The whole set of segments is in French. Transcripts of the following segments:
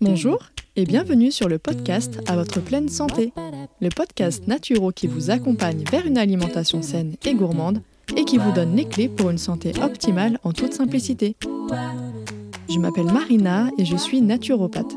Bonjour et bienvenue sur le podcast À votre pleine santé, le podcast naturo qui vous accompagne vers une alimentation saine et gourmande et qui vous donne les clés pour une santé optimale en toute simplicité. Je m'appelle Marina et je suis naturopathe.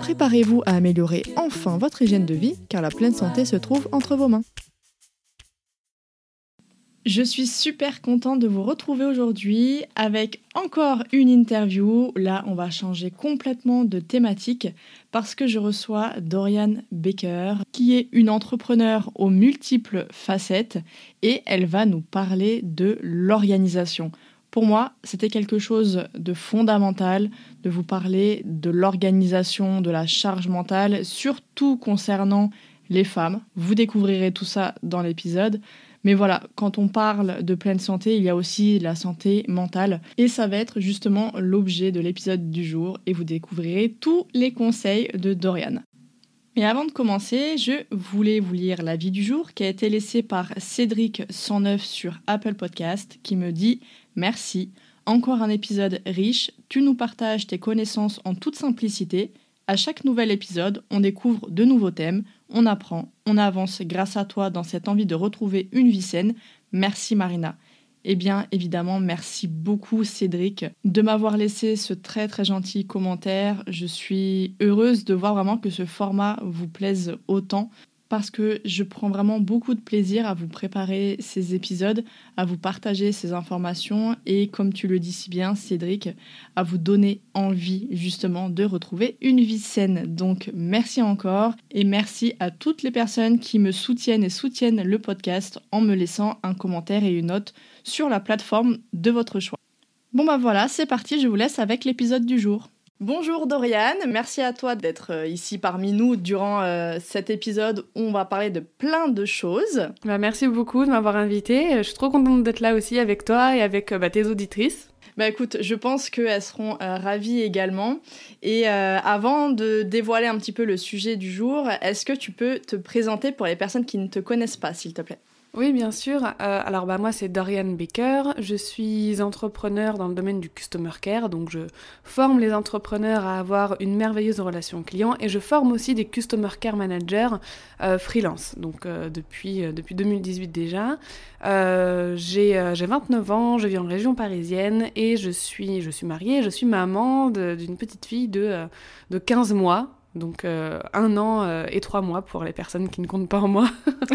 Préparez-vous à améliorer enfin votre hygiène de vie car la pleine santé se trouve entre vos mains. Je suis super contente de vous retrouver aujourd'hui avec encore une interview. Là, on va changer complètement de thématique parce que je reçois Dorian Baker, qui est une entrepreneure aux multiples facettes et elle va nous parler de l'organisation. Pour moi, c'était quelque chose de fondamental de vous parler de l'organisation, de la charge mentale, surtout concernant les femmes. Vous découvrirez tout ça dans l'épisode. Mais voilà, quand on parle de pleine santé, il y a aussi la santé mentale. Et ça va être justement l'objet de l'épisode du jour. Et vous découvrirez tous les conseils de Dorian. Mais avant de commencer, je voulais vous lire l'avis du jour qui a été laissé par Cédric109 sur Apple Podcast qui me dit Merci, encore un épisode riche, tu nous partages tes connaissances en toute simplicité. À chaque nouvel épisode, on découvre de nouveaux thèmes, on apprend, on avance grâce à toi dans cette envie de retrouver une vie saine. Merci Marina. Eh bien, évidemment, merci beaucoup Cédric de m'avoir laissé ce très très gentil commentaire. Je suis heureuse de voir vraiment que ce format vous plaise autant parce que je prends vraiment beaucoup de plaisir à vous préparer ces épisodes, à vous partager ces informations et, comme tu le dis si bien, Cédric, à vous donner envie justement de retrouver une vie saine. Donc merci encore et merci à toutes les personnes qui me soutiennent et soutiennent le podcast en me laissant un commentaire et une note sur la plateforme de votre choix. Bon bah voilà, c'est parti, je vous laisse avec l'épisode du jour. Bonjour Dorian, merci à toi d'être euh, ici parmi nous durant euh, cet épisode où on va parler de plein de choses. Bah, merci beaucoup de m'avoir invité. Je suis trop contente d'être là aussi avec toi et avec euh, bah, tes auditrices. Bah écoute, je pense qu'elles seront ravies également. Et avant de dévoiler un petit peu le sujet du jour, est-ce que tu peux te présenter pour les personnes qui ne te connaissent pas, s'il te plaît? Oui, bien sûr. Euh, alors bah moi c'est Dorian Baker, je suis entrepreneur dans le domaine du customer care, donc je forme les entrepreneurs à avoir une merveilleuse relation client et je forme aussi des customer care managers euh, freelance, donc euh, depuis, depuis 2018 déjà. j'ai 29 ans, je vis en région parisienne et je suis, je mariée, je suis maman d'une petite fille de, de 15 mois, donc euh, un an euh, et trois mois pour les personnes qui ne comptent pas en moi.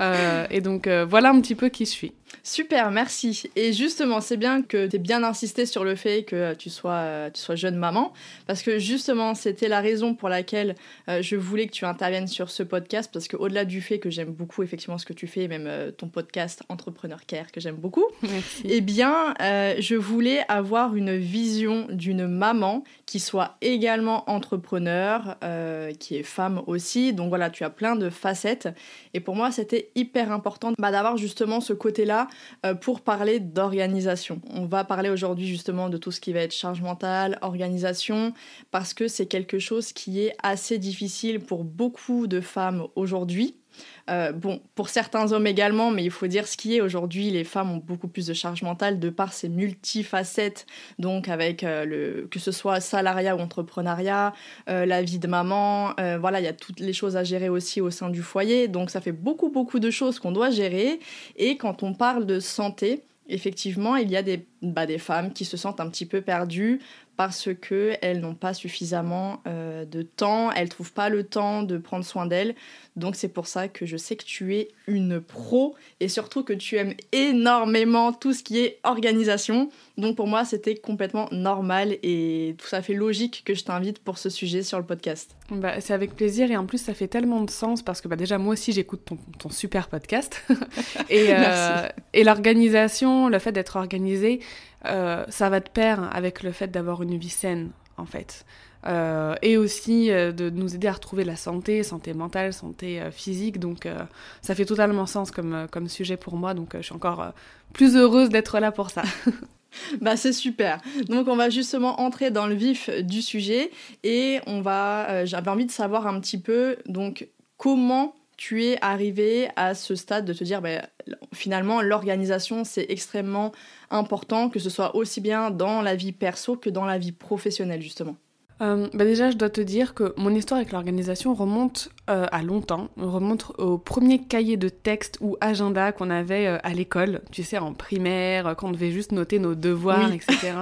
Euh, et donc voilà un petit peu qui je suis. Super, merci. Et justement, c'est bien que tu aies bien insisté sur le fait que tu sois, tu sois jeune maman, parce que justement, c'était la raison pour laquelle je voulais que tu interviennes sur ce podcast, parce qu'au-delà du fait que j'aime beaucoup effectivement ce que tu fais, même ton podcast Entrepreneur Care que j'aime beaucoup, merci. eh bien, je voulais avoir une vision d'une maman qui soit également entrepreneur euh, qui est femme aussi. Donc voilà, tu as plein de facettes. Et pour moi, c'était hyper important bah, d'avoir justement ce côté-là euh, pour parler d'organisation. On va parler aujourd'hui justement de tout ce qui va être charge mentale, organisation, parce que c'est quelque chose qui est assez difficile pour beaucoup de femmes aujourd'hui. Euh, bon, pour certains hommes également, mais il faut dire ce qui est aujourd'hui, les femmes ont beaucoup plus de charge mentale de par ces multifacettes, donc avec euh, le, que ce soit salariat ou entrepreneuriat, euh, la vie de maman, voilà, il y a toutes les choses à gérer aussi au sein du foyer, donc ça fait beaucoup beaucoup de choses qu'on doit gérer. Et quand on parle de santé, effectivement, il y a des, bah, des femmes qui se sentent un petit peu perdues parce que elles n'ont pas suffisamment euh, de temps, elles trouvent pas le temps de prendre soin d'elles. Donc c'est pour ça que je sais que tu es une pro et surtout que tu aimes énormément tout ce qui est organisation. Donc pour moi, c'était complètement normal et tout à fait logique que je t'invite pour ce sujet sur le podcast. Bah, c'est avec plaisir et en plus ça fait tellement de sens parce que bah, déjà moi aussi j'écoute ton, super podcast et, euh, et l'organisation, le fait d'être organisé, euh, ça va de pair avec le fait d'avoir une vie saine en fait. Euh, et aussi de nous aider à retrouver la santé, santé mentale, santé physique. Donc ça fait totalement sens comme, comme sujet pour moi. Donc je suis encore plus heureuse d'être là pour ça. Bah c'est super. Donc on va justement entrer dans le vif du sujet et on va euh, j'avais envie de savoir un petit peu donc comment tu es arrivé à ce stade de te dire bah, finalement l'organisation c'est extrêmement important que ce soit aussi bien dans la vie perso que dans la vie professionnelle justement. Euh, bah déjà, je dois te dire que mon histoire avec l'organisation remonte euh, à longtemps, remonte au premier cahier de texte ou agenda qu'on avait euh, à l'école, tu sais, en primaire, quand on devait juste noter nos devoirs, etc.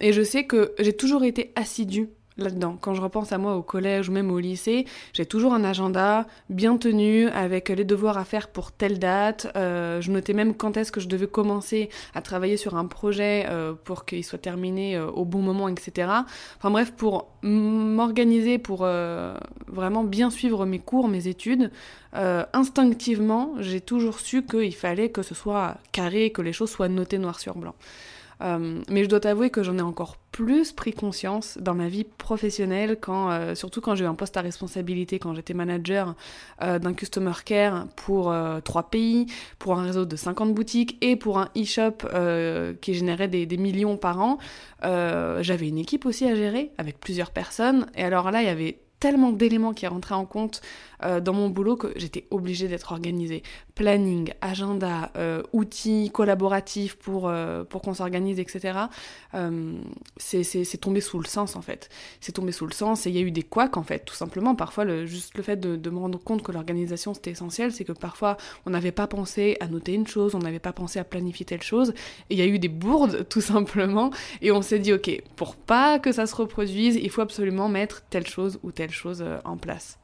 et je sais que j'ai toujours été assidue là-dedans. Quand je repense à moi au collège ou même au lycée, j'ai toujours un agenda bien tenu avec les devoirs à faire pour telle date. Euh, je notais même quand est-ce que je devais commencer à travailler sur un projet euh, pour qu'il soit terminé euh, au bon moment, etc. Enfin bref, pour m'organiser, pour vraiment bien suivre mes cours, mes études, instinctivement, j'ai toujours su qu'il fallait que ce soit carré, que les choses soient notées noir sur blanc. Euh, mais je dois t'avouer que j'en ai encore plus pris conscience dans ma vie professionnelle, quand, euh, surtout quand j'ai eu un poste à responsabilité, quand j'étais manager euh, d'un customer care pour trois pays, pour un réseau de 50 boutiques et pour un e-shop qui générait des, des, millions par an. J'avais une équipe aussi à gérer avec plusieurs personnes. Et alors là, il y avait tellement d'éléments qui rentraient en compte euh, dans mon boulot que j'étais obligée d'être organisée. Planning, agenda, euh, outils collaboratifs pour, euh, pour qu'on s'organise, etc. c'est tombé sous le sens en fait. C'est tombé sous le sens et il y a eu des couacs en fait, tout simplement. Parfois, juste le fait de, de me rendre compte que l'organisation c'était essentiel, c'est que parfois on n'avait pas pensé à noter une chose, on n'avait pas pensé à planifier telle chose. Et il y a eu des bourdes tout simplement. Et on s'est dit, ok, pour pas que ça se reproduise, il faut absolument mettre telle chose ou telle chose en place.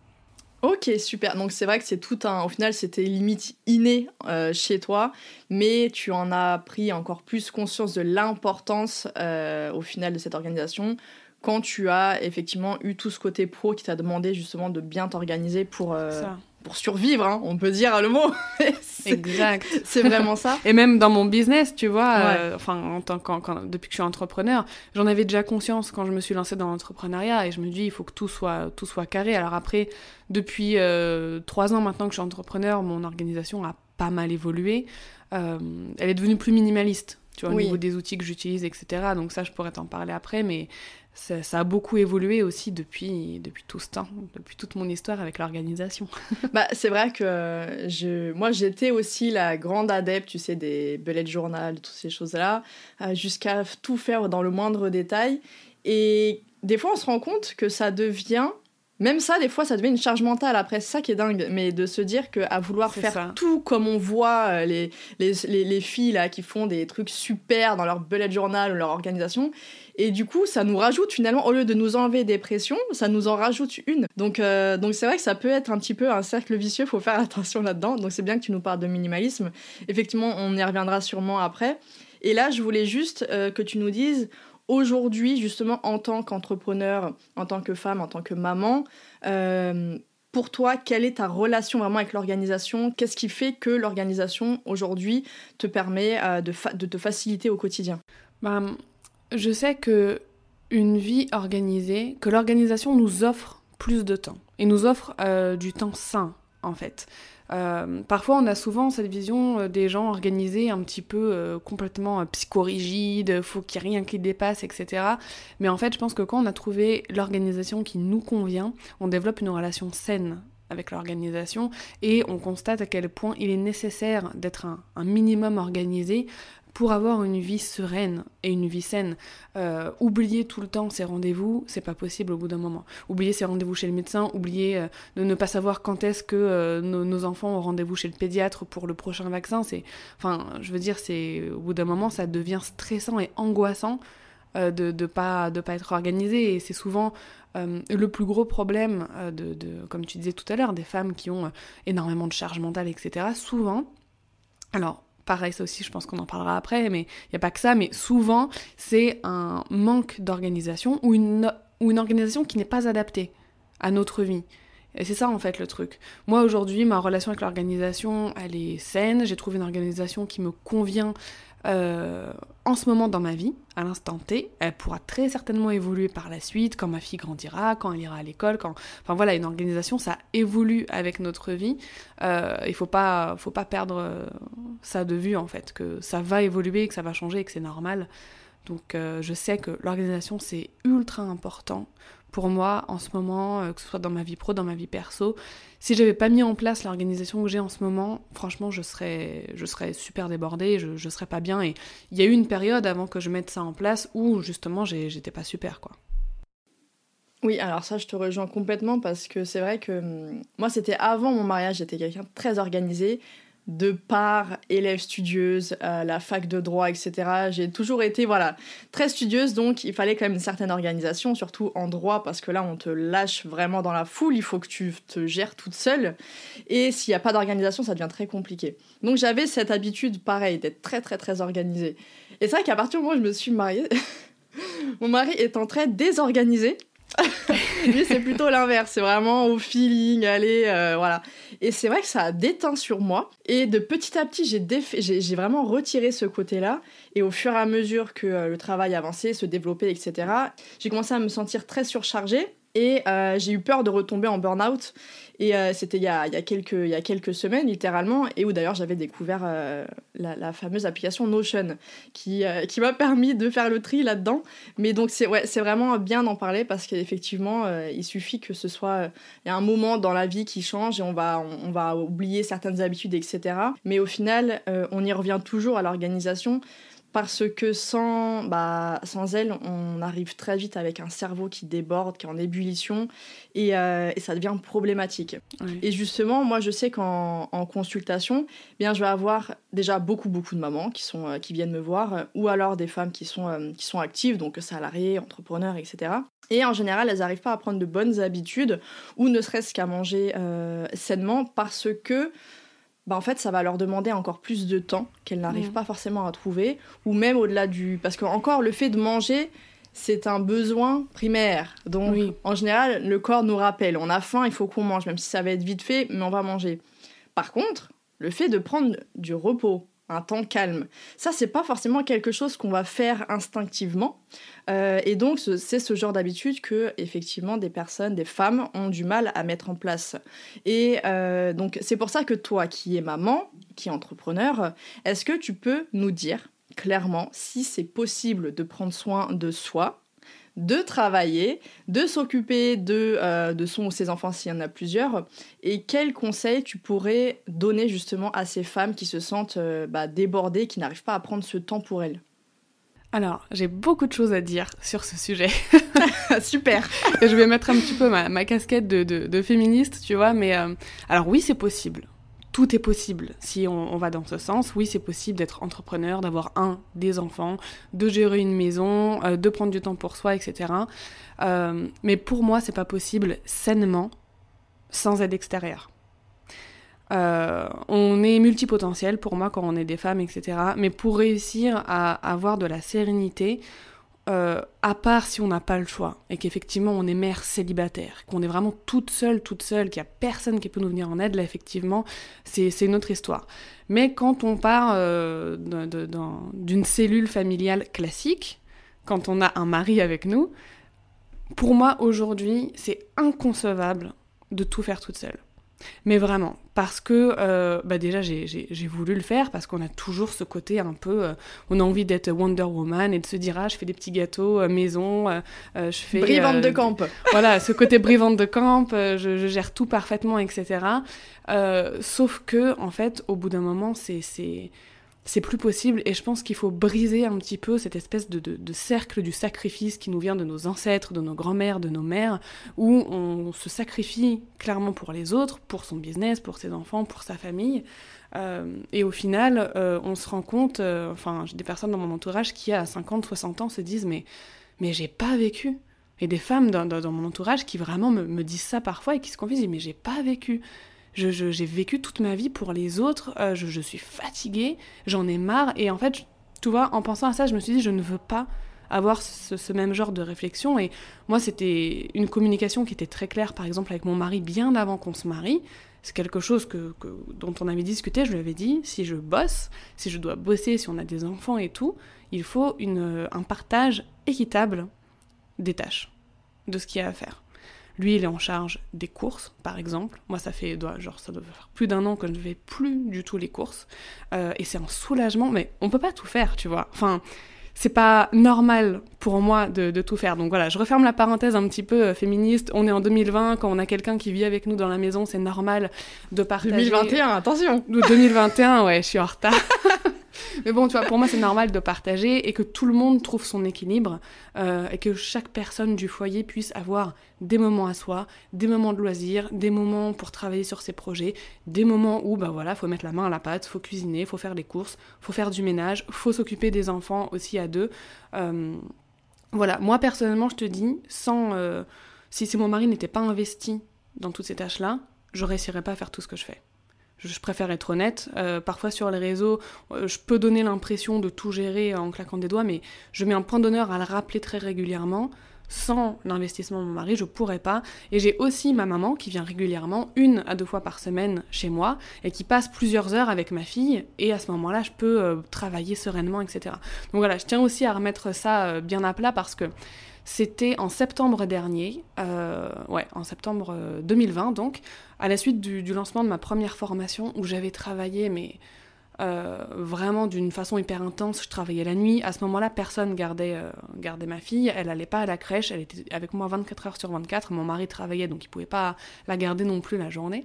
Ok, super. Donc c'est vrai que c'est tout un. Au final, c'était limite inné euh, chez toi, mais tu en as pris encore plus conscience de l'importance euh, au final de cette organisation quand tu as effectivement eu tout ce côté pro qui t'a demandé justement de bien t'organiser pour, euh, pour survivre, hein, on peut dire le mot. exact. C'est vraiment ça. Et même dans mon business, tu vois, euh, enfin, en tant quand, depuis que je suis entrepreneur, j'en avais déjà conscience quand je me suis lancée dans l'entrepreneuriat et je me dis, il faut que tout soit, tout soit carré. Alors après, depuis euh, trois ans maintenant que je suis entrepreneur, mon organisation a pas mal évolué. elle est devenue plus minimaliste tu vois, au niveau des outils que j'utilise, etc. Donc ça, je pourrais t'en parler après, mais ça, a beaucoup évolué aussi depuis, depuis tout ce temps, depuis toute mon histoire avec l'organisation. bah, c'est vrai que je, moi, j'étais aussi la grande adepte, tu sais, des bullet journal, toutes ces choses-là, euh, jusqu'à tout faire dans le moindre détail. Et des fois, on se rend compte que ça devient même ça, des fois, ça devient une charge mentale. Après, c'est ça qui est dingue. Mais de se dire qu'à vouloir faire tout comme on voit euh, les, les, les, filles là, qui font des trucs super dans leur bullet journal ou leur organisation, et du coup, ça nous rajoute finalement, au lieu de nous enlever des pressions, ça nous en rajoute une. Donc, euh, donc c'est vrai que ça peut être un petit peu un cercle vicieux, faut faire attention là-dedans. Donc c'est bien que tu nous parles de minimalisme. Effectivement, on y reviendra sûrement après. Et là, je voulais juste euh, que tu nous dises aujourd'hui, justement, en tant qu'entrepreneur, en tant que femme, en tant que maman, euh, pour toi, quelle est ta relation vraiment avec l'organisation? Qu'est-ce qui fait que l'organisation aujourd'hui te permet de, de, te faciliter au quotidien? Bah, je sais que une vie organisée, que l'organisation nous offre plus de temps et nous offre euh, du temps sain en fait. Euh, parfois, on a souvent cette vision euh, des gens organisés un petit peu complètement psychorigides, faut qu'il n'y ait rien qui dépasse, etc. Mais en fait, je pense que quand on a trouvé l'organisation qui nous convient, on développe une relation saine avec l'organisation et on constate à quel point il est nécessaire d'être un, minimum organisé pour avoir une vie sereine et une vie saine. Euh, oublier tout le temps ses rendez-vous, c'est pas possible au bout d'un moment. Oublier ses rendez-vous chez le médecin, oublier euh, de ne pas savoir quand est-ce que euh, nos, enfants ont rendez-vous chez le pédiatre pour le prochain vaccin, c'est, enfin, je veux dire, c'est au bout d'un moment, ça devient stressant et angoissant de ne pas, être organisé. Et c'est souvent le plus gros problème, de, comme tu disais tout à l'heure, des femmes qui ont énormément de charge mentale, etc. Souvent, alors pareil, ça aussi, je pense qu'on en parlera après, mais il n'y a pas que ça, mais souvent, c'est un manque d'organisation ou une, ou une organisation qui n'est pas adaptée à notre vie. Et c'est ça en fait le truc. Moi aujourd'hui, ma relation avec l'organisation, elle est saine. J'ai trouvé une organisation qui me convient euh, en ce moment dans ma vie, à l'instant T. Elle pourra très certainement évoluer par la suite, quand ma fille grandira, quand elle ira à l'école, quand... Enfin voilà, une organisation, ça évolue avec notre vie. Euh, il faut pas, faut pas perdre euh, ça de vue en fait, que ça va évoluer, que ça va changer et que c'est normal. Donc je sais que l'organisation, c'est ultra important pour moi en ce moment, euh, que ce soit dans ma vie pro, dans ma vie perso. Si j'avais pas mis en place l'organisation que j'ai en ce moment, franchement, je serais, je serais super débordée, je, je serais pas bien. Et il y a eu une période avant que je mette ça en place où justement j'étais pas super, quoi. Oui, alors ça, je te rejoins complètement parce que c'est vrai que hum, moi, c'était avant mon mariage, j'étais quelqu'un très organisé de par élève studieuse, à la fac de droit, etc. J'ai toujours été voilà très studieuse, donc il fallait quand même une certaine organisation, surtout en droit, parce que là on te lâche vraiment dans la foule, il faut que tu te gères toute seule, et s'il n'y a pas d'organisation, ça devient très compliqué. Donc j'avais cette habitude, pareil, d'être très très très organisée. Et c'est vrai qu'à partir du moment où je me suis mariée, mon mari étant très désorganisé, Lui, c'est plutôt l'inverse. C'est vraiment au feeling, allez, euh, voilà. Et c'est vrai que ça a déteint sur moi. Et de petit à petit, j'ai, j'ai, vraiment retiré ce côté-là. Et au fur et à mesure que euh, le travail avançait, se développait, etc., j'ai commencé à me sentir très surchargée. Et euh, j'ai eu peur de retomber en burn-out. Et euh, c'était il, y a, quelques, semaines, littéralement, et où d'ailleurs j'avais découvert euh, la, fameuse application Notion, qui, m'a permis de faire le tri là-dedans. Mais donc c'est vraiment bien d'en parler, parce qu'effectivement, il suffit que ce soit... Il y a un moment dans la vie qui change, et on va oublier certaines habitudes, etc. Mais au final, on y revient toujours à l'organisation parce que sans, bah, sans elle, on arrive très vite avec un cerveau qui déborde, qui est en ébullition, et, euh, ça devient problématique. Et justement, moi, je sais qu'en consultation, eh bien, je vais avoir déjà beaucoup, beaucoup de mamans qui, sont, euh, qui viennent me voir, euh, ou alors des femmes qui sont, qui sont actives, donc salariées, entrepreneurs, etc. Et en général, elles n'arrivent pas à prendre de bonnes habitudes, ou ne serait-ce qu'à manger sainement, parce que bah en fait ça va leur demander encore plus de temps qu'elles n'arrivent mm. pas forcément à trouver ou même au-delà du parce que encore le fait de manger c'est un besoin primaire. Donc en général le corps nous rappelle on a faim il faut qu'on mange même si ça va être vite fait mais on va manger. Par contre le fait de prendre du repos un temps calme. Ça, c'est pas forcément quelque chose qu'on va faire instinctivement. Euh, et donc, c'est ce genre d'habitude que, effectivement, des personnes, des femmes ont du mal à mettre en place. Et euh, donc, c'est pour ça que toi, qui es maman, qui est entrepreneur, est-ce que tu peux nous dire clairement si c'est possible de prendre soin de soi de travailler, de s'occuper de, euh, de son ou ses enfants s'il y en a plusieurs, et quels conseils tu pourrais donner justement à ces femmes qui se sentent euh, bah, débordées, qui n'arrivent pas à prendre ce temps pour elles? Alors, j'ai beaucoup de choses à dire sur ce sujet. Super. je vais mettre un petit peu ma, casquette de, féministe, tu vois, mais euh, alors oui, c'est possible tout est possible si on, va dans ce sens. Oui, c'est possible d'être entrepreneur, d'avoir un, des enfants, de gérer une maison, euh, de prendre du temps pour soi, etc. Euh, mais pour moi, c'est pas possible sainement sans aide extérieure. Euh, on est multipotentiel pour moi quand on est des femmes, etc. Mais pour réussir à avoir de la sérénité, euh, à part si on n'a pas le choix et qu'effectivement on est mère célibataire, qu'on est vraiment toute seule, toute seule, qu'il n'y a personne qui peut nous venir en aide, là effectivement c'est une autre histoire. Mais quand on part euh, d'une cellule familiale classique, quand on a un mari avec nous, pour moi aujourd'hui c'est inconcevable de tout faire toute seule. Mais vraiment, parce que euh, bah déjà j'ai voulu le faire, parce qu'on a toujours ce côté un peu, euh, on a envie d'être Wonder Woman et de se dire ah je fais des petits gâteaux euh, maison, je fais brivante de camp. Voilà, ce côté brivante de camp, je, je, gère tout parfaitement, etc. sauf que en fait, au bout d'un moment, c'est c'est plus possible et je pense qu'il faut briser un petit peu cette espèce de, cercle du sacrifice qui nous vient de nos ancêtres, de nos grands-mères, de nos mères, où on se sacrifie clairement pour les autres, pour son business, pour ses enfants, pour sa famille. Euh, et au final, euh, on se rend compte, euh, enfin, j'ai des personnes dans mon entourage qui, à 50, 60 ans, se disent Mais, mais j'ai pas vécu. Et des femmes dans, mon entourage qui vraiment me, disent ça parfois et qui se confient Mais j'ai pas vécu. J'ai vécu toute ma vie pour les autres, euh, je, suis fatiguée, j'en ai marre. Et en fait, tu vois, en pensant à ça, je me suis dit, je ne veux pas avoir ce, même genre de réflexion. Et moi, c'était une communication qui était très claire, par exemple, avec mon mari bien avant qu'on se marie. C'est quelque chose que, dont on avait discuté, je lui avais dit, si je bosse, si je dois bosser, si on a des enfants et tout, il faut une, un partage équitable des tâches, de ce qu'il y a à faire. Lui, il est en charge des courses, par exemple. Moi, ça fait genre ça doit faire plus d'un an que je ne fais plus du tout les courses, euh, et c'est un soulagement. Mais on peut pas tout faire, tu vois. Enfin, c'est pas normal pour moi de, tout faire. Donc voilà, je referme la parenthèse un petit peu euh, féministe. On est en 2020, quand on a quelqu'un qui vit avec nous dans la maison, c'est normal de partager. 2021, attention 2021, ouais, je suis en retard. Mais bon, tu vois, pour moi, c'est normal de partager et que tout le monde trouve son équilibre euh, et que chaque personne du foyer puisse avoir des moments à soi, des moments de loisirs, des moments pour travailler sur ses projets, des moments où, bah voilà, faut mettre la main à la pâte, faut cuisiner, faut faire des courses, faut faire du ménage, faut s'occuper des enfants aussi à deux. Euh, voilà, moi personnellement, je te dis, sans, euh, si, si mon mari n'était pas investi dans toutes ces tâches-là, je réussirais pas à faire tout ce que je fais je préfère être honnête. Euh, parfois sur les réseaux, euh, je peux donner l'impression de tout gérer en claquant des doigts, mais je mets un point d'honneur à le rappeler très régulièrement. Sans l'investissement de mon mari, je pourrais pas. Et j'ai aussi ma maman qui vient régulièrement, une à deux fois par semaine chez moi, et qui passe plusieurs heures avec ma fille. Et à ce moment-là, je peux euh, travailler sereinement, etc. Donc voilà, je tiens aussi à remettre ça bien à plat parce que c'était en septembre dernier, ouais, en septembre 2020 euh, donc, à la suite du, lancement de ma première formation où j'avais travaillé, mais euh, vraiment d'une façon hyper intense. Je travaillais la nuit. À ce moment-là, personne gardait, gardait ma fille. Elle n'allait pas à la crèche. Elle était avec moi 24 heures sur 24. Mon mari travaillait, donc il pouvait pas la garder non plus la journée.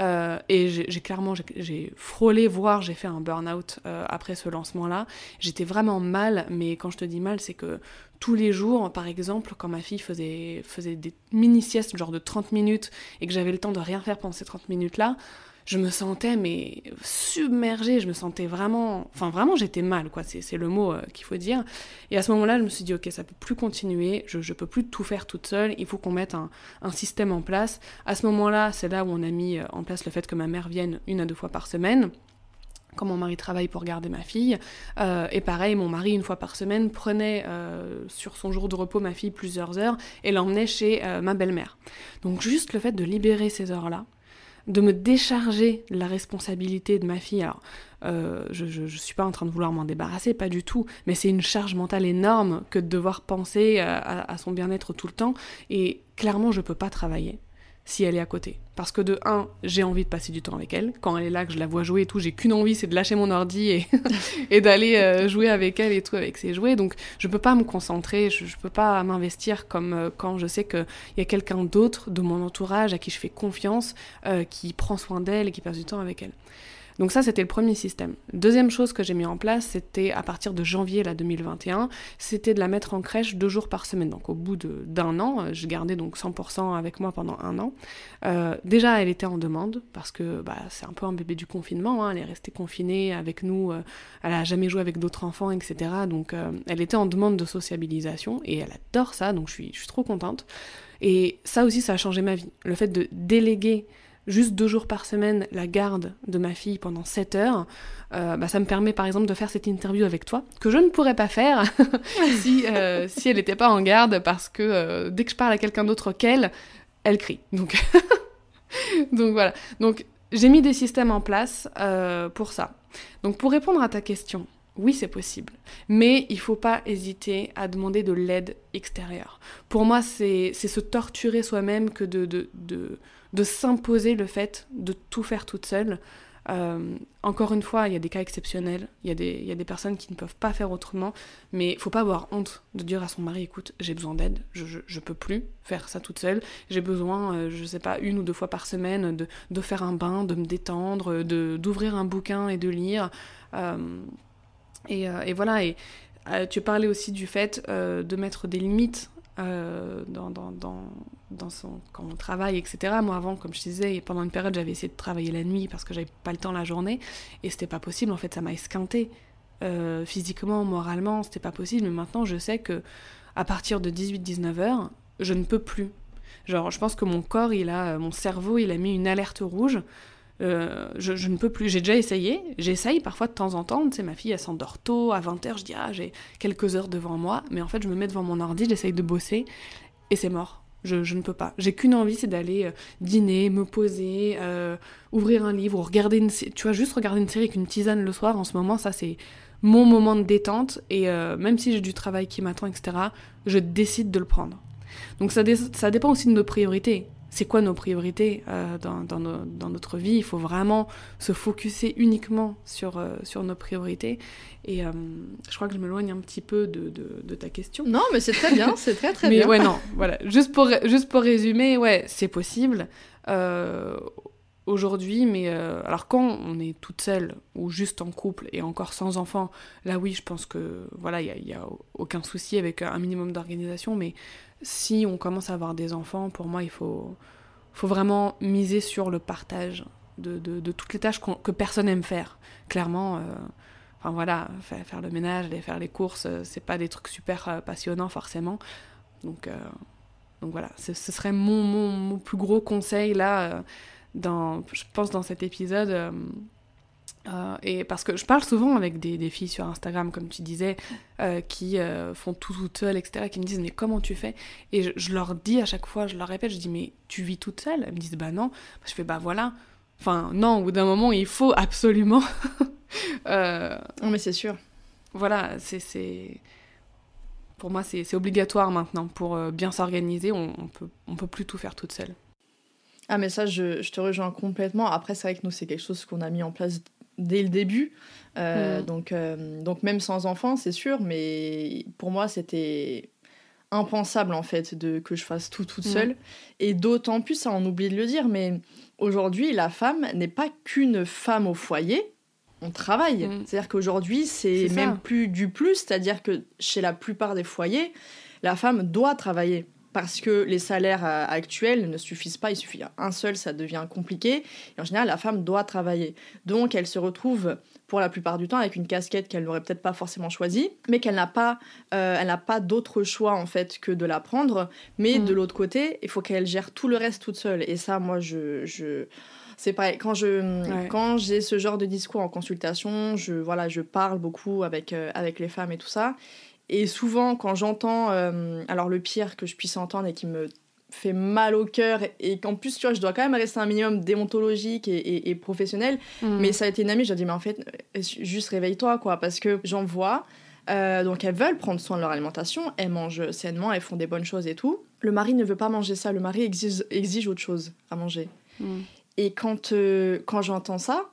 Euh, et j'ai clairement, j'ai frôlé, voire j'ai fait un burn-out euh, après ce lancement-là. J'étais vraiment mal, mais quand je te dis mal, c'est que tous les jours, par exemple, quand ma fille faisait, faisait des mini-siestes, genre de 30 minutes, et que j'avais le temps de rien faire pendant ces 30 minutes-là, je me sentais mais submergée, je me sentais vraiment, enfin vraiment j'étais mal quoi, c'est le mot euh, qu'il faut dire. Et à ce moment-là, je me suis dit ok ça peut plus continuer, je, je peux plus tout faire toute seule, il faut qu'on mette un, système en place. À ce moment-là, c'est là où on a mis euh, en place le fait que ma mère vienne une à deux fois par semaine quand mon mari travaille pour garder ma fille. Euh, et pareil, mon mari, une fois par semaine, prenait sur son jour de repos ma fille plusieurs heures et l'emmenait chez ma belle-mère. Donc juste le fait de libérer ces heures-là, de me décharger de la responsabilité de ma fille. Alors, euh, je ne suis pas en train de vouloir m'en débarrasser, pas du tout, mais c'est une charge mentale énorme que de devoir penser à, à son bien-être tout le temps. Et clairement, je ne peux pas travailler si elle est à côté. Parce que de un, j'ai envie de passer du temps avec elle. Quand elle est là, que je la vois jouer et tout, j'ai qu'une envie, c'est de lâcher mon ordi et, et d'aller euh, jouer avec elle et tout, avec ses jouets. Donc je peux pas me concentrer, je, je peux pas m'investir comme euh, quand je sais qu'il y a quelqu'un d'autre de mon entourage à qui je fais confiance, euh, qui prend soin d'elle et qui passe du temps avec elle. Donc ça, c'était le premier système. Deuxième chose que j'ai mis en place, c'était à partir de janvier là, 2021, c'était de la mettre en crèche deux jours par semaine. Donc au bout d'un an, euh, je gardais donc 100% avec moi pendant un an. Euh, déjà, elle était en demande parce que bah, c'est un peu un bébé du confinement. Hein. elle est restée confinée avec nous. Euh, elle a jamais joué avec d'autres enfants, etc. Donc elle était en demande de sociabilisation et elle adore ça. Donc je suis, je suis trop contente. Et ça aussi, ça a changé ma vie. Le fait de déléguer juste deux jours par semaine la garde de ma fille pendant 7 heures, euh, bah, ça me permet par exemple de faire cette interview avec toi, que je ne pourrais pas faire si, euh, si elle n'était pas en garde, parce que euh, dès que je parle à quelqu'un d'autre qu'elle, elle crie. Donc, Donc voilà. Donc j'ai mis des systèmes en place pour ça. Donc pour répondre à ta question, oui, c'est possible. Mais il faut pas hésiter à demander de l'aide extérieure. Pour moi, c'est se torturer soi-même que de, de, de s'imposer le fait de tout faire toute seule. Euh, encore une fois, il y a des cas exceptionnels, il y, a des, il y a des personnes qui ne peuvent pas faire autrement, mais faut pas avoir honte de dire à son mari, écoute, j'ai besoin d'aide, je, je, peux plus faire ça toute seule, j'ai besoin, euh, je sais pas, une ou deux fois par semaine de, de faire un bain, de me détendre, d'ouvrir un bouquin et de lire. Euh, et, et, voilà, et tu parlais aussi du fait de mettre des limites euh, dans, dans, dans, son, quand on travaille, etc. Moi, avant, comme je disais, pendant une période, j'avais essayé de travailler la nuit parce que j'avais pas le temps la journée et c'était pas possible. En fait, ça m'a esquinté euh, physiquement, moralement, c'était pas possible. Mais maintenant, je sais que à partir de 18-19 heures, je ne peux plus. Genre, je pense que mon corps, il a, mon cerveau, il a mis une alerte rouge. Euh, je, ne peux plus. J'ai déjà essayé. J'essaye parfois de temps en temps. Tu sais, ma fille, elle s'endort tôt. À 20h, je dis, ah, j'ai quelques heures devant moi. Mais en fait, je me mets devant mon ordi, j'essaye de bosser. Et c'est mort. Je, ne peux pas. J'ai qu'une envie, c'est d'aller euh, dîner, me poser, euh, ouvrir un livre ou regarder une Tu vois, juste regarder une série avec une tisane le soir. En ce moment, ça, c'est mon moment de détente. Et même si j'ai du travail qui m'attend, etc., je décide de le prendre. Donc ça, ça dépend aussi de nos priorités c'est quoi nos priorités euh, dans, dans, notre vie? Il faut vraiment se focuser uniquement sur, euh, sur nos priorités. Et euh, je crois que je m'éloigne un petit peu de, de, ta question. Non, mais c'est très bien, c'est très très mais bien. ouais, non, voilà. Juste pour, juste pour résumer, ouais, c'est possible. Aujourd'hui, mais alors quand on est toute seule ou juste en couple et encore sans enfant, là oui, je pense que voilà, il n'y a, a, aucun souci avec un minimum d'organisation, mais si on commence à avoir des enfants, pour moi, il faut, faut vraiment miser sur le partage de, toutes les tâches que personne aime faire. Clairement, euh, enfin voilà, faire, le ménage, aller faire les courses, euh, c'est pas des trucs super euh, passionnants forcément. Donc, donc voilà, ce serait mon, mon, mon, plus gros conseil là, dans, je pense dans cet épisode euh, et parce que je parle souvent avec des, des, filles sur Instagram, comme tu disais, euh, qui euh, font tout toutes seules, etc., qui me disent mais comment tu fais? Et je, leur dis à chaque fois, je leur répète, je dis mais tu vis toute seule? Elles me disent bah non. Je fais bah voilà. Enfin non, au bout d'un moment il faut absolument. non mais c'est sûr. Voilà, c'est pour moi c'est obligatoire maintenant pour bien s'organiser. On, on, peut on peut plus tout faire toute seule. Ah mais ça je, je te rejoins complètement. Après c'est vrai que nous c'est quelque chose qu'on a mis en place dès le début. Euh, mm. donc, euh, donc même sans enfant, c'est sûr, mais pour moi, c'était impensable en fait de que je fasse tout toute mm. seule. Et d'autant plus, ça on oublie de le dire, mais aujourd'hui, la femme n'est pas qu'une femme au foyer. On travaille. Mm. C'est-à-dire qu'aujourd'hui, c'est même plus du plus. C'est-à-dire que chez la plupart des foyers, la femme doit travailler parce que les salaires euh, actuels ne suffisent pas, il suffit un seul, ça devient compliqué. Et en général, la femme doit travailler. Donc, elle se retrouve pour la plupart du temps avec une casquette qu'elle n'aurait peut-être pas forcément choisie, mais qu'elle n'a pas, euh, elle n'a pas d'autre choix en fait que de la prendre. Mais mm. de l'autre côté, il faut qu'elle gère tout le reste toute seule. Et ça, moi, je, je c'est pareil quand je quand j'ai ce genre de discours en consultation je voilà je parle beaucoup avec euh, avec les femmes et tout ça et souvent, quand j'entends, euh, alors le pire que je puisse entendre et qui me fait mal au cœur, et qu'en plus, tu vois, je dois quand même rester un minimum déontologique et, et, professionnel, mm. mais ça a été une amie, je dit, mais en fait, euh, juste réveille-toi, quoi, parce que j'en vois. Euh, donc elles veulent prendre soin de leur alimentation, elles mangent sainement, elles font des bonnes choses et tout. Le mari ne veut pas manger ça, le mari exige, exige autre chose à manger. Mm. Et quand, quand j'entends ça,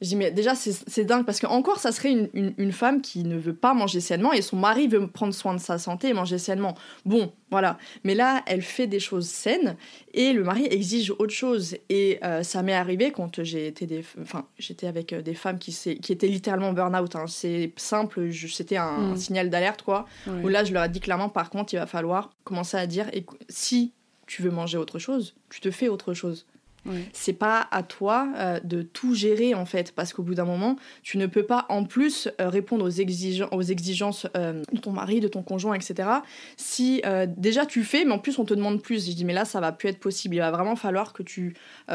je dis, mais déjà, c'est dingue parce que encore, ça serait une, une, femme qui ne veut pas manger sainement et son mari veut prendre soin de sa santé et manger sainement. Bon, voilà. Mais là, elle fait des choses saines et le mari exige autre chose. Et euh, ça m'est arrivé quand j'ai été des, enfin, j'étais avec euh, des femmes qui, qui étaient littéralement burn-out. Hein. C'est simple, c'était un, mm. signal d'alerte, quoi. Où là, je leur ai dit clairement, par contre, il va falloir commencer à dire, si tu veux manger autre chose, tu te fais autre chose. C'est pas à toi euh, de tout gérer en fait, parce qu'au bout d'un moment, tu ne peux pas en plus euh, répondre aux, aux exigences euh, de ton mari, de ton conjoint, etc. Si déjà tu fais, mais en plus on te demande plus. Je dis mais là ça va plus être possible. Il va vraiment falloir que tu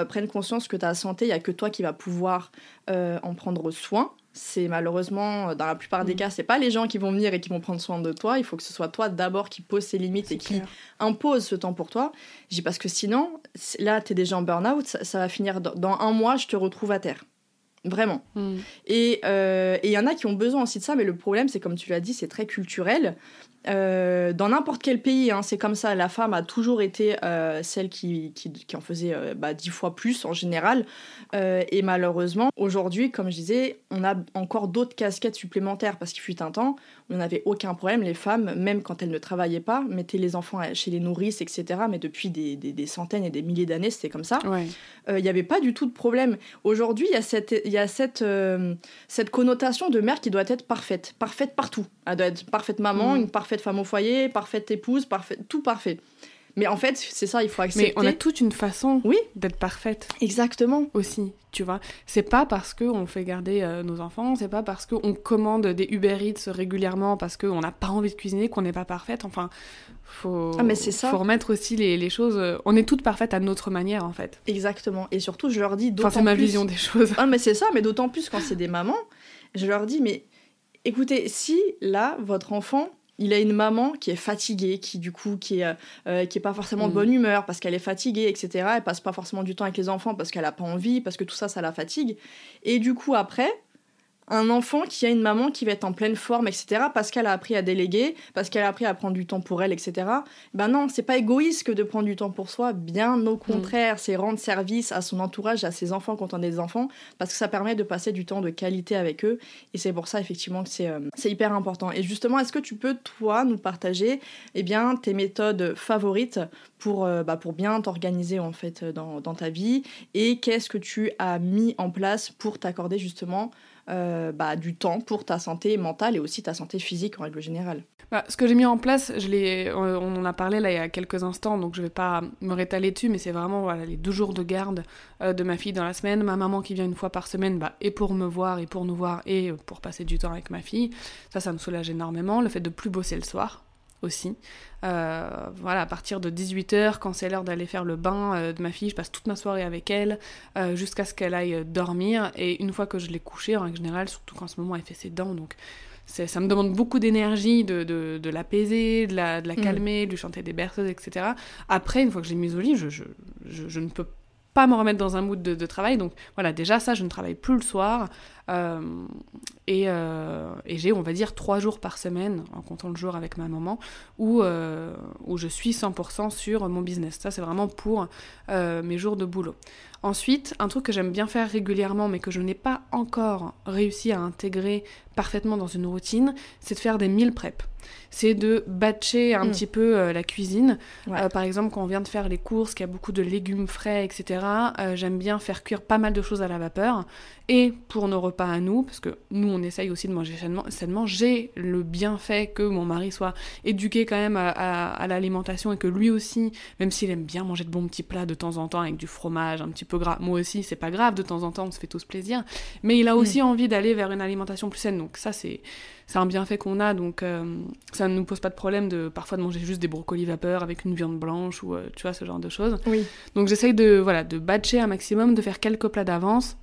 prennes conscience que ta santé, il y a que toi qui va pouvoir en prendre soin c'est malheureusement, dans la plupart des mm. cas, c'est pas les gens qui vont venir et qui vont prendre soin de toi. Il faut que ce soit toi d'abord qui pose ses limites et qui impose ce temps pour toi. Dis parce que sinon, là, tu es déjà en burn-out, ça, va finir dans, un mois, je te retrouve à terre. Vraiment. Mm. Euh, et il y en a qui ont besoin aussi de ça, mais le problème, c'est comme tu l'as dit, c'est très culturel. Euh, dans n'importe quel pays, hein, c'est comme ça. La femme a toujours été euh, celle qui, qui, qui, en faisait euh, bah, dix fois plus en général. et malheureusement, aujourd'hui, comme je disais, on a encore d'autres casquettes supplémentaires parce qu'il fut un temps, on n'avait aucun problème. Les femmes, même quand elles ne travaillaient pas, mettaient les enfants chez les nourrices, etc. Mais depuis des, des, des centaines et des milliers d'années, c'était comme ça. Il n'y avait pas du tout de problème. Aujourd'hui, il y a cette, y a cette, cette connotation de mère qui doit être parfaite. Parfaite partout. Elle doit être parfaite maman, mm. une parfaite femme au foyer, parfaite épouse, parfait, tout parfait. Mais en fait, c'est ça, il faut accepter. Mais on a toute une façon oui. d'être parfaite. Exactement. Aussi, tu vois. C'est pas parce qu'on fait garder euh, nos enfants, c'est pas parce qu'on commande des Uber Eats régulièrement parce qu'on n'a pas envie de cuisiner qu'on n'est pas parfaite. Enfin, faut, ah, mais ça. faut remettre aussi les, les, choses. Euh, on est toutes parfaites à notre manière, en fait. Exactement. Et surtout, je leur dis d'autant enfin, c'est ma vision des choses. Ah, mais c'est ça, mais d'autant plus quand c'est des mamans. Je leur dis, mais écoutez, si là, votre enfant il a une maman qui est fatiguée, qui du coup qui est, euh, qui est pas forcément de mm. bonne humeur parce qu'elle est fatiguée, etc. Elle passe pas forcément du temps avec les enfants parce qu'elle a pas envie, parce que tout ça, ça la fatigue. Et du coup après, un enfant qui a une maman qui va être en pleine forme, etc., parce qu'elle a appris à déléguer, parce qu'elle a appris à prendre du temps pour elle, etc. Ben non, c'est pas égoïste que de prendre du temps pour soi, bien au mm. contraire, c'est rendre service à son entourage, à ses enfants quand on est des enfants, parce que ça permet de passer du temps de qualité avec eux, et c'est pour ça effectivement que c'est euh, hyper important. Et justement, est-ce que tu peux, toi, nous partager eh bien, tes méthodes favorites pour, euh, bah, pour bien t'organiser en fait dans, dans ta vie, et qu'est-ce que tu as mis en place pour t'accorder justement euh, bah, du temps pour ta santé mentale et aussi ta santé physique en règle générale. Bah, ce que j'ai mis en place, je euh, on en a parlé là il y a quelques instants, donc je vais pas me rétaler dessus, mais c'est vraiment voilà, les deux jours de garde euh, de ma fille dans la semaine, ma maman qui vient une fois par semaine, bah, et pour me voir, et pour nous voir, et pour passer du temps avec ma fille. Ça, ça me soulage énormément. Le fait de plus bosser le soir, aussi. Euh, voilà, à partir de 18h, quand c'est l'heure d'aller faire le bain euh, de ma fille, je passe toute ma soirée avec elle euh, jusqu'à ce qu'elle aille dormir. Et une fois que je l'ai couchée, en général, surtout qu'en ce moment elle fait ses dents, donc ça me demande beaucoup d'énergie de, de, l'apaiser, de la, de la mm. calmer, de lui chanter des berceuses, etc. Après, une fois que j'ai mis au lit, je, je, je, ne peux pas me remettre dans un mood de, travail. Donc voilà, déjà ça, je ne travaille plus le soir. Euh, et, euh, et j'ai, on va dire, trois jours par semaine, en comptant le jour avec ma maman, où, euh, je suis 100% sur mon business. Ça, c'est vraiment pour mes jours de boulot. Ensuite, un truc que j'aime bien faire régulièrement, mais que je n'ai pas encore réussi à intégrer parfaitement dans une routine, c'est de faire des meal prep c'est de batcher un mm. petit peu euh, la cuisine. Euh, par exemple, quand on vient de faire les courses, qu'il y a beaucoup de légumes frais, etc., euh, j'aime bien faire cuire pas mal de choses à la vapeur. Et pour nos repas à nous, parce que nous, on essaye aussi de manger sainement, j'ai le bienfait que mon mari soit éduqué quand même à, l'alimentation et que lui aussi, même s'il aime bien manger de bons petits plats de temps en temps avec du fromage un petit peu gras, moi aussi, c'est pas grave, de temps en temps, on se fait tous plaisir. Mais il a mm. aussi envie d'aller vers une alimentation plus saine. Donc ça, c'est c'est un bienfait qu'on a, donc euh, ça ne nous pose pas de problème de parfois de manger juste des brocolis vapeur avec une viande blanche ou euh, tu vois ce genre de choses. Oui. Donc j'essaye de voilà de batcher un maximum, de faire quelques plats d'avance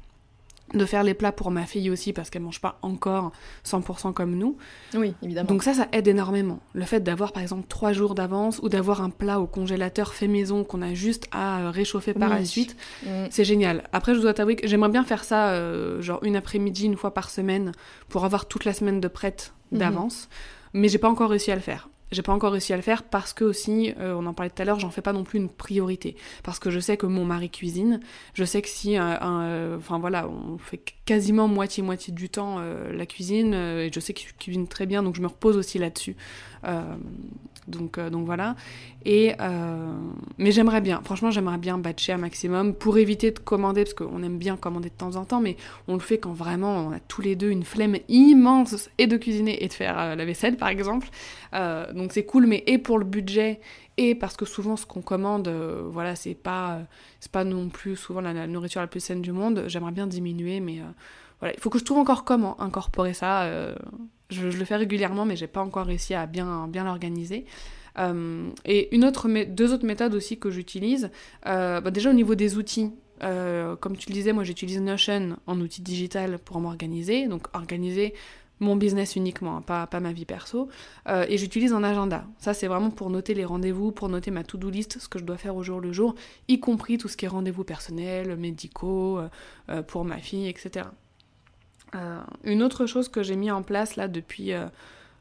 de faire les plats pour ma fille aussi parce qu'elle mange pas encore 100% comme nous. Oui, évidemment. Donc ça, ça aide énormément. Le fait d'avoir par exemple trois jours d'avance ou d'avoir un plat au congélateur fait maison qu'on a juste à euh, réchauffer par la suite, mm. c'est génial. Après, je dois t'avouer que j'aimerais bien faire ça euh, genre une après-midi, une fois par semaine pour avoir toute la semaine de prête mhm. d'avance. Mais j'ai pas encore réussi à le faire. J'ai pas encore réussi à le faire parce que aussi, euh, on en parlait tout à l'heure, j'en fais pas non plus une priorité. Parce que je sais que mon mari cuisine, je sais que si, euh, euh, enfin voilà, on fait quasiment moitié-moitié du temps la cuisine, et je sais qu'il cuisine très bien, donc je me repose aussi là-dessus. Donc, euh, donc voilà. Et, euh, mais j'aimerais bien, franchement, j'aimerais bien batcher un maximum pour éviter de commander, parce qu'on aime bien commander de temps en temps, mais on le fait quand vraiment on a tous les deux une flemme immense et de cuisiner et de faire euh, la vaisselle, par exemple. donc c'est cool, mais et pour le budget, et parce que souvent ce qu'on commande, voilà, c'est pas, c'est pas non plus souvent la, nourriture la plus saine du monde. J'aimerais bien diminuer, mais il faut que je trouve encore comment incorporer ça. Je, le fais régulièrement, mais j'ai pas encore réussi à bien, l'organiser. Euh, et une autre, deux autres méthodes aussi que j'utilise, euh, bah déjà au niveau des outils, euh, comme tu le disais, moi j'utilise Notion en outil digital pour m'organiser, donc organiser mon business uniquement, hein, pas, pas ma vie perso, et j'utilise un agenda. Ça c'est vraiment pour noter les rendez-vous, pour noter ma to-do list, ce que je dois faire au jour le jour, y compris tout ce qui est rendez-vous personnels, médicaux, pour ma fille, etc. Euh, une autre chose que j'ai mis en place là depuis, euh,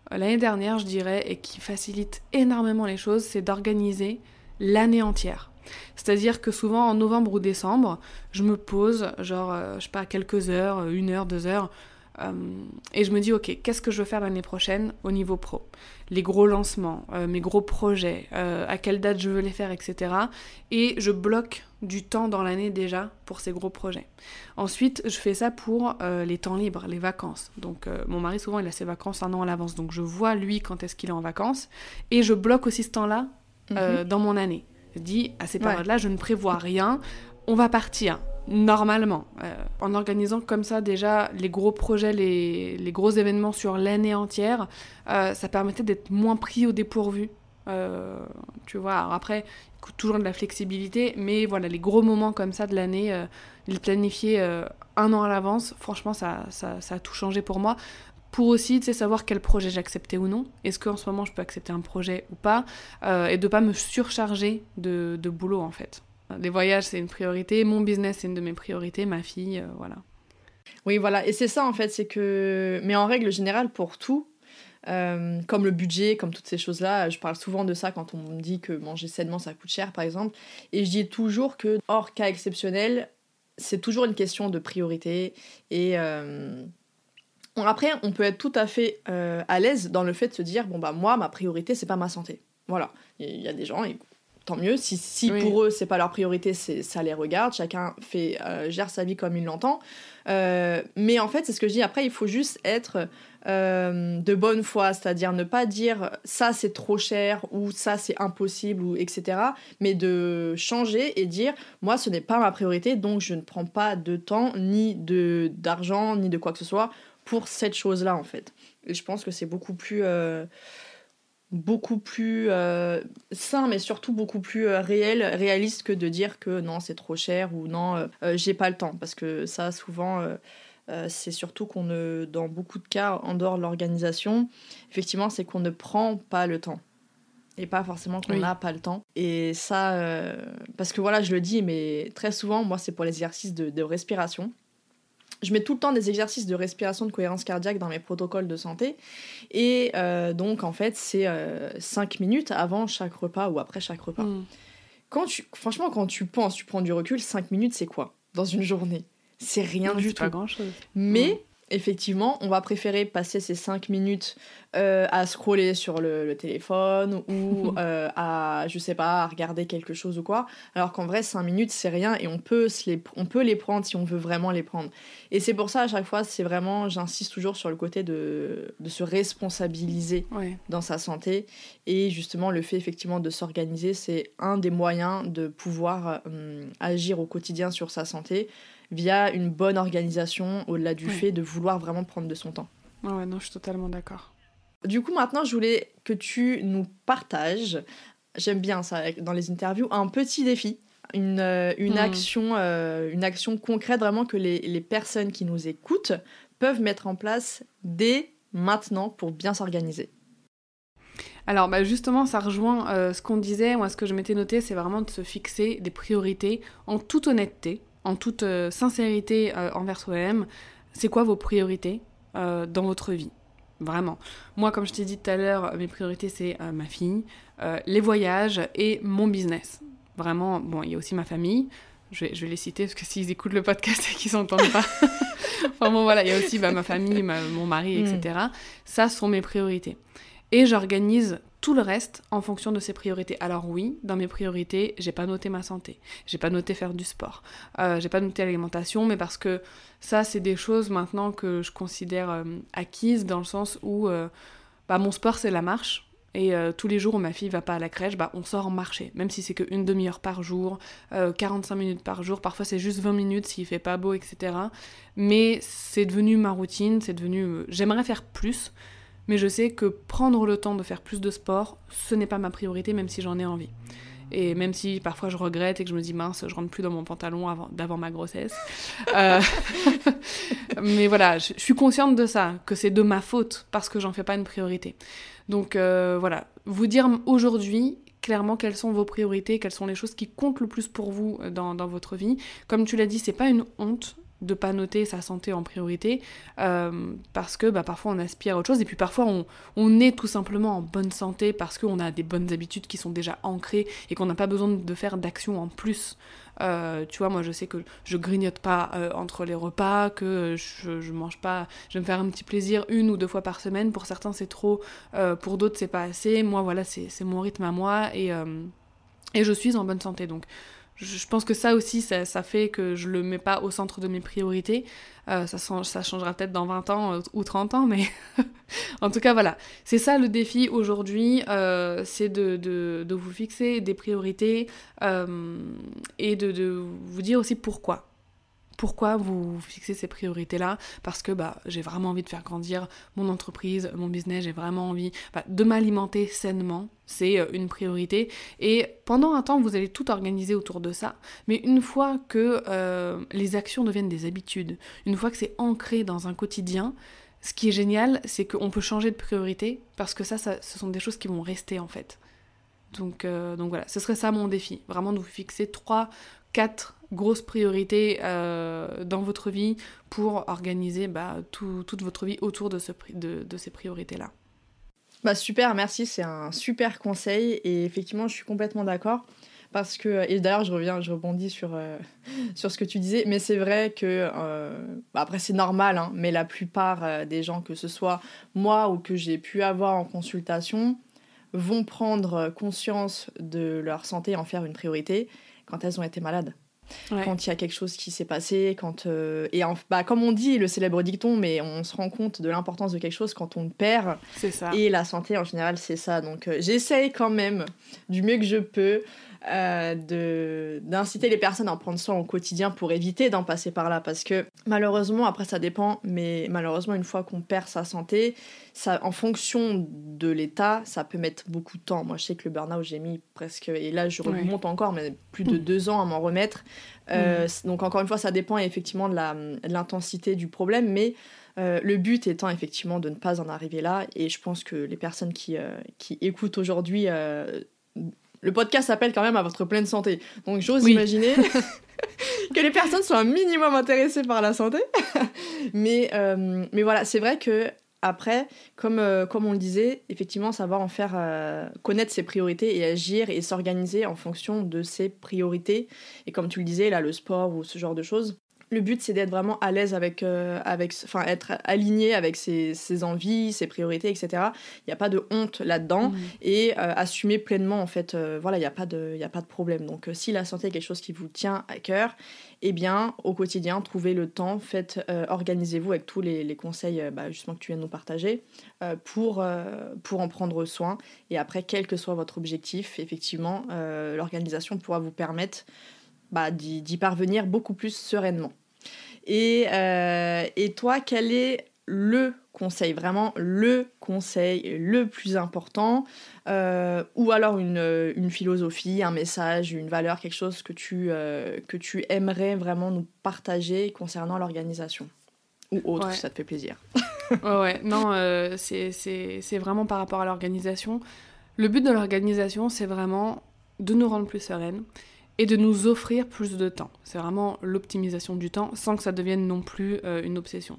l'année dernière, je dirais, et qui facilite énormément les choses, c'est d'organiser l'année entière. C'est-à-dire que souvent en novembre ou décembre, je me pose, genre, euh, je sais pas, quelques heures, une heure, deux heures, et je me dis, ok, qu'est-ce que je veux faire l'année prochaine au niveau pro? Les gros lancements, mes gros projets, à quelle date je veux les faire, etc. Et je bloque du temps dans l'année déjà pour ces gros projets. Ensuite, je fais ça pour les temps libres, les vacances. Donc, mon mari, souvent, il a ses vacances un an à l'avance. Donc, je vois lui quand est-ce qu'il est en vacances. Et je bloque aussi ce temps-là mhm. dans mon année. Je dis, à ces périodes-là, je ne prévois rien, on va partir normalement. Euh, en organisant comme ça déjà les gros projets, les, gros événements sur l'année entière, euh, ça permettait d'être moins pris au dépourvu. Euh, tu vois, après, toujours de la flexibilité, mais voilà, les gros moments comme ça de l'année, les planifier un an à l'avance, franchement, ça, a tout changé pour moi pour aussi savoir quel projet j'acceptais ou non. Est-ce qu'en ce moment je peux accepter un projet ou pas Et de pas me surcharger de, de, boulot en fait. Les voyages c'est une priorité, mon business c'est une de mes priorités, ma fille, euh, voilà. Oui, voilà, et c'est ça en fait, c'est que. Mais en règle générale, pour tout, euh, comme le budget, comme toutes ces choses-là. Je parle souvent de ça quand on me dit que manger sainement ça coûte cher, par exemple. Et je dis toujours que, hors cas exceptionnel, c'est toujours une question de priorité. Et, après, on peut être tout à fait euh, à l'aise dans le fait de se dire bon bah moi ma priorité c'est pas ma santé. Voilà, il y a des gens tant mieux si, si pour eux c'est pas leur priorité, ça les regarde, chacun fait euh, gère sa vie comme il l'entend. Euh, mais en fait, c'est ce que je dis après, il faut juste être de bonne foi, c'est-à-dire ne pas dire ça c'est trop cher ou ça c'est impossible ou etc. Mais de changer et dire moi ce n'est pas ma priorité donc je ne prends pas de temps ni de d'argent ni de quoi que ce soit pour cette chose-là, en fait. Et je pense que c'est beaucoup plus. Euh, beaucoup plus euh, sain, mais surtout beaucoup plus euh, réel, réaliste que de dire que non, c'est trop cher ou non, j'ai pas le temps. Parce que ça, souvent, c'est surtout qu'on ne, dans beaucoup de cas, en dehors de l'organisation, effectivement, c'est qu'on ne prend pas le temps et pas forcément qu'on n'a pas le temps. Et ça, parce que voilà, je le dis, mais très souvent, moi, c'est pour de, de, respiration je mets tout le temps des exercices de respiration de cohérence cardiaque dans mes protocoles de santé. Et euh, donc, en fait, c'est 5 euh, minutes avant chaque repas ou après chaque repas. Hmm. Quand tu, franchement, quand tu penses, tu prends du recul, 5 minutes, c'est quoi dans une journée? C'est rien du tout. pas grand-chose. Mais hmm effectivement, on va préférer passer ces 5 minutes euh, à scroller sur le, téléphone ou euh, à, je sais pas, à regarder quelque chose ou quoi. Alors qu'en vrai, 5 minutes, c'est rien et on peut, les, on peut les prendre si on veut vraiment les prendre. Et c'est pour ça, à chaque fois, c'est vraiment, j'insiste toujours sur le côté de, de se responsabiliser dans sa santé. Et justement, le fait effectivement de s'organiser, c'est un des moyens de pouvoir euh, agir au quotidien sur sa santé via une bonne organisation, au-delà du fait de vouloir vraiment prendre de son temps. Ouais, non, je suis totalement d'accord. Du coup, maintenant, je voulais que tu nous partages, j'aime bien ça dans les interviews, un petit défi, une, euh, une, hmm. action, euh, une action concrète vraiment que les, les personnes qui nous écoutent peuvent mettre en place dès maintenant pour bien s'organiser. Alors bah justement, ça rejoint euh, ce qu'on disait, moi ce que je m'étais noté, c'est vraiment de se fixer des priorités en toute honnêteté en toute euh, sincérité euh, envers soi-même, c'est quoi vos priorités euh, dans votre vie? Vraiment. Moi, comme je t'ai dit tout à l'heure, mes priorités, c'est ma fille, les voyages et mon business. Vraiment, bon, il y a aussi ma famille. Je vais, je vais les citer parce que s'ils écoutent le podcast et qu'ils s'entendent pas. enfin bon, voilà, il y a aussi bah, ma famille, mon mari, etc. Mm. Ça sont mes priorités. Et j'organise tout le reste en fonction de ses priorités. Alors oui, dans mes priorités, j'ai pas noté ma santé, j'ai pas noté faire du sport, euh, j'ai pas noté l'alimentation, mais parce que ça, c'est des choses maintenant que je considère euh, acquises dans le sens où euh, bah, mon sport, c'est la marche. Et tous les jours où ma fille va pas à la crèche, bah, on sort marcher, même si c'est qu'une demi-heure par jour, 45 minutes par jour, parfois c'est juste 20 minutes s'il fait pas beau, etc. Mais c'est devenu ma routine, c'est devenu... J'aimerais faire plus, mais je sais que prendre le temps de faire plus de sport, ce n'est pas ma priorité, même si j'en ai envie. Et même si parfois je regrette et que je me dis mince, je rentre plus dans mon pantalon d'avant ma grossesse. Euh, mais voilà, je, suis consciente de ça, que c'est de ma faute parce que j'en fais pas une priorité. Donc euh, voilà, vous dire aujourd'hui clairement quelles sont vos priorités, quelles sont les choses qui comptent le plus pour vous euh, dans, dans votre vie. Comme tu l'as dit, c'est pas une honte de pas noter sa santé en priorité euh, parce que bah, parfois on aspire à autre chose et puis parfois on, on est tout simplement en bonne santé parce qu'on a des bonnes habitudes qui sont déjà ancrées et qu'on n'a pas besoin de faire d'action en plus. Euh, tu vois, moi je sais que je grignote pas euh, entre les repas, que je, je, mange pas, je vais me faire un petit plaisir une ou deux fois par semaine. Pour certains c'est trop, pour d'autres c'est pas assez. Moi voilà, c'est mon rythme à moi et, et je suis en bonne santé. Donc je pense que ça aussi, ça, fait que je le mets pas au centre de mes priorités. Euh, ça, changera peut-être dans 20 ans euh, ou 30 ans, mais en tout cas, voilà. C'est ça le défi aujourd'hui, euh, c'est de, vous fixer des priorités et de vous dire aussi pourquoi pourquoi vous fixez ces priorités-là? Parce que bah, j'ai vraiment envie de faire grandir mon entreprise, mon business, j'ai vraiment envie bah, de m'alimenter sainement, c'est euh, une priorité. Et pendant un temps, vous allez tout organiser autour de ça, mais une fois que euh, les actions deviennent des habitudes, une fois que c'est ancré dans un quotidien, ce qui est génial, c'est qu'on peut changer de priorité, parce que ça, ce sont des choses qui vont rester en fait. Donc, euh, donc voilà, ce serait ça mon défi, vraiment de vous fixer 3, 4 grosse priorité euh, dans votre vie pour organiser bah, tout, toute votre vie autour de, ces priorités-là. Bah, super, merci, c'est un super conseil et effectivement je suis complètement d'accord parce que et d'ailleurs je reviens je rebondis sur euh, sur ce que tu disais mais c'est vrai que euh, bah, après c'est normal hein, mais la plupart des gens que ce soit moi ou que j'ai pu avoir en consultation vont prendre conscience de leur santé et en faire une priorité quand elles ont été malades quand il y a quelque chose qui s'est passé, quand euh, et bah, comme on dit le célèbre dicton, mais on se rend compte de l'importance de quelque chose quand on perd. C'est ça. Et la santé en général, c'est ça. Donc euh, j'essaye quand même du mieux que je peux euh, de d'inciter les personnes à en prendre soin au quotidien pour éviter d'en passer par là. Parce que malheureusement après ça dépend mais malheureusement une fois qu'on perd sa santé ça en fonction de l'état ça peut mettre beaucoup de temps. Moi je sais que le burn-out j'ai mis presque et là je remonte encore mais plus de mm. deux ans à m'en remettre. Euh, mm. donc encore une fois ça dépend effectivement de l'intensité du problème mais euh, le but étant effectivement de ne pas en arriver là, et je pense que les personnes qui, qui écoutent aujourd'hui le podcast s'appelle quand même à votre pleine santé. Donc j'ose imaginer que les personnes soient un minimum intéressées par la santé. mais, euh, mais voilà, c'est vrai que après, comme, euh, comme on le disait, effectivement, savoir en faire euh, connaître ses priorités et agir et s'organiser en fonction de ses priorités. Et comme tu le disais, là, le sport ou ce genre de choses, le but c'est d'être vraiment à l'aise avec, euh, avec enfin être aligné avec ses, envies, ses priorités, etc. Il n'y a pas de honte là-dedans mmh. et euh, assumer pleinement en fait, euh, voilà, il n'y a, pas de, a pas de problème. Donc si la santé est quelque chose qui vous tient à cœur, eh bien au quotidien, trouvez le temps, faites, organisez-vous avec tous les, conseils bah, justement que tu viens de nous partager pour, pour en prendre soin. Et après, quel que soit votre objectif, effectivement, l'organisation pourra vous permettre bah, d'y parvenir beaucoup plus sereinement. Et, euh, et toi, quel est le conseil, vraiment le conseil le plus important, euh, ou alors une, une, philosophie, un message, une valeur, quelque chose que tu, euh, que tu aimerais vraiment nous partager concernant l'organisation Ou autre, si ça te fait plaisir? ouais, ouais, non, c'est vraiment par rapport à l'organisation. Le but de l'organisation, c'est vraiment de nous rendre plus sereines et de nous offrir plus de temps. C'est vraiment l'optimisation du temps sans que ça devienne non plus euh, une obsession.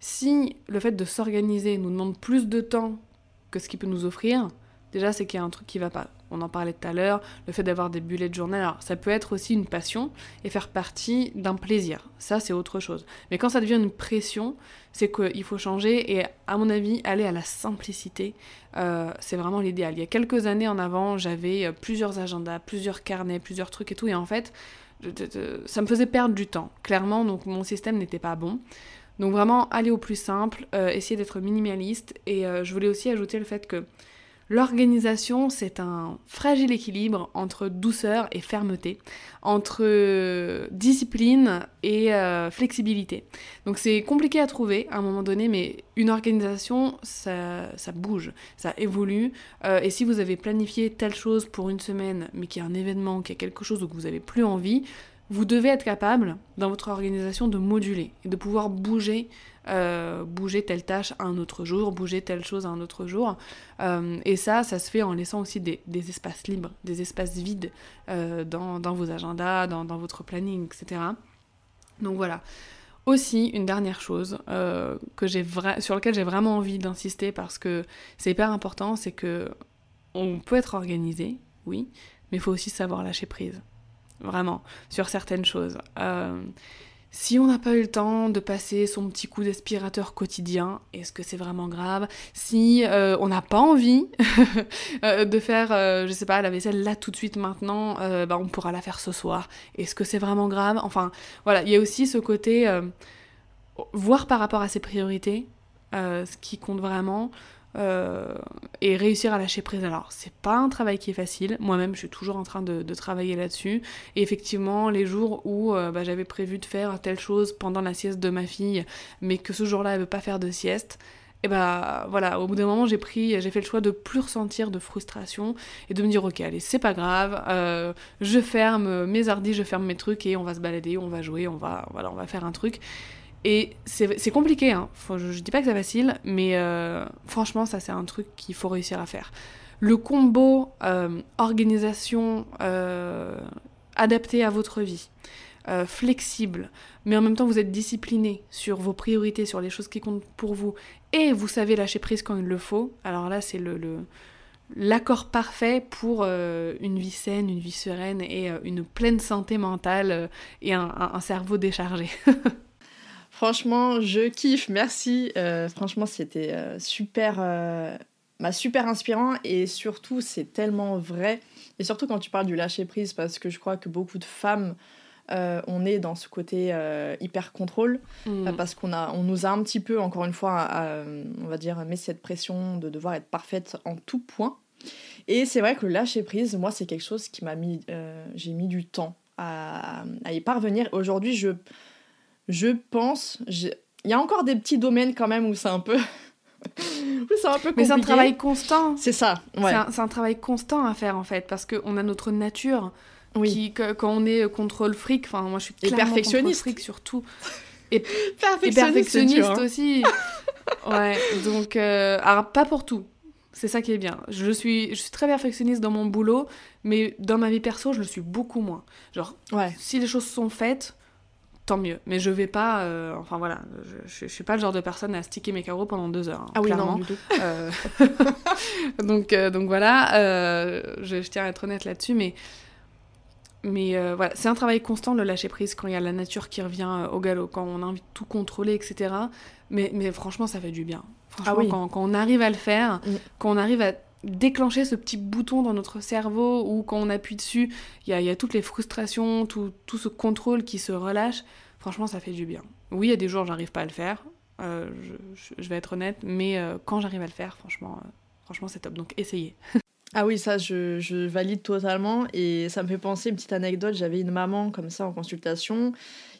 Si le fait de s'organiser nous demande plus de temps que ce qu'il peut nous offrir, déjà c'est qu'il y a un truc qui va pas on en parlait tout à l'heure, le fait d'avoir des bullets de journal, alors ça peut être aussi une passion et faire partie d'un plaisir, ça c'est autre chose. Mais quand ça devient une pression, c'est qu'il faut changer et à mon avis aller à la simplicité, euh, c'est vraiment l'idéal. Il y a quelques années en avant, j'avais euh, plusieurs agendas, plusieurs carnets, plusieurs trucs et tout, et en fait, ça me faisait perdre du temps, clairement, donc mon système n'était pas bon. Donc vraiment, aller au plus simple, euh, essayer d'être minimaliste, et je voulais aussi ajouter le fait que L'organisation, c'est un fragile équilibre entre douceur et fermeté, entre discipline et euh, flexibilité. Donc c'est compliqué à trouver à un moment donné, mais une organisation, ça, bouge, ça évolue. Euh, et si vous avez planifié telle chose pour une semaine, mais qu'il y a un événement, qu'il y a quelque chose où vous n'avez plus envie, vous devez être capable, dans votre organisation, de moduler et de pouvoir bouger euh, bouger telle tâche un autre jour, bouger telle chose un autre jour. Euh, et ça, ça se fait en laissant aussi des, espaces libres, des espaces vides euh, dans, vos agendas, dans, votre planning, etc. Donc voilà. Aussi, une dernière chose que j'ai sur laquelle j'ai vraiment envie d'insister parce que c'est hyper important, c'est que on peut être organisé, oui, mais il faut aussi savoir lâcher prise. Vraiment, sur certaines choses. Euh, si on n'a pas eu le temps de passer son petit coup d'aspirateur quotidien, est-ce que c'est vraiment grave? Si euh, on n'a pas envie euh, de faire, euh, je sais pas, la vaisselle là tout de suite maintenant, bah, on pourra la faire ce soir. Est-ce que c'est vraiment grave? Enfin, voilà, il y a aussi ce côté voir par rapport à ses priorités, ce qui compte vraiment. Euh, et réussir à lâcher prise. Alors, c'est pas un travail qui est facile. Moi-même, je suis toujours en train de, travailler là-dessus. Et effectivement, les jours où euh, bah, j'avais prévu de faire telle chose pendant la sieste de ma fille, mais que ce jour-là, elle veut pas faire de sieste, et bah voilà, au bout d'un moment, j'ai pris, j'ai fait le choix de plus ressentir de frustration et de me dire, ok, allez, c'est pas grave, euh, je ferme mes hardis, je ferme mes trucs et on va se balader, on va jouer, on va, voilà, on va faire un truc. Et c'est compliqué, hein. je, je, dis pas que c'est facile, mais euh, franchement, ça c'est un truc qu'il faut réussir à faire. Le combo euh, organisation euh, adapté à votre vie, flexible, mais en même temps vous êtes discipliné sur vos priorités, sur les choses qui comptent pour vous, et vous savez lâcher prise quand il le faut, alors là c'est le, l'accord parfait pour une vie saine, une vie sereine et une pleine santé mentale et un cerveau déchargé. Franchement, je kiffe, merci. Euh, franchement, c'était euh, super, euh, bah, super inspirant et surtout, c'est tellement vrai. Et surtout quand tu parles du lâcher prise, parce que je crois que beaucoup de femmes, on est dans ce côté hyper contrôle, mm. parce qu'on a, on nous a un petit peu, encore une fois, on va dire, mis cette pression de devoir être parfaite en tout point. Et c'est vrai que le lâcher prise, moi, c'est quelque chose qui m'a mis, j'ai mis du temps à, à y parvenir. Aujourd'hui, je je pense. Il y a encore des petits domaines quand même où c'est un peu. c'est un peu compliqué. Mais c'est un travail constant. C'est ça, ouais. C'est un, travail constant à faire en fait, parce qu'on a notre nature. Oui. Qui, quand on est contre le fric, enfin moi je suis clairement perfectionniste. contre le fric surtout. Et, perfectionniste, et hein. aussi. ouais, donc euh, alors pas pour tout. C'est ça qui est bien. Je suis, je suis très perfectionniste dans mon boulot, mais dans ma vie perso, je le suis beaucoup moins. Genre, ouais. si les choses sont faites, tant mieux. Mais je vais pas, euh, enfin voilà, je, je, suis pas le genre de personne à sticker mes carreaux pendant deux heures. Hein, ah oui, non, du tout. Euh, donc, euh, donc voilà, je, tiens à être honnête là-dessus, mais, mais voilà, c'est un travail constant le lâcher prise quand il y a la nature qui revient au galop, quand on a envie de tout contrôler, etc. Mais, mais franchement, ça fait du bien. Franchement, ah quand, quand, on arrive à le faire, mm. quand on arrive à déclencher ce petit bouton dans notre cerveau où quand on appuie dessus, il y, y a, toutes les frustrations, tout, tout, ce contrôle qui se relâche. Franchement, ça fait du bien. Oui, il y a des jours, j'arrive pas à le faire. Euh, je, vais être honnête, mais euh, quand j'arrive à le faire, franchement, euh, franchement, c'est top. Donc, essayez. ah oui, ça, je, je, valide totalement. Et ça me fait penser une petite anecdote. J'avais une maman comme ça en consultation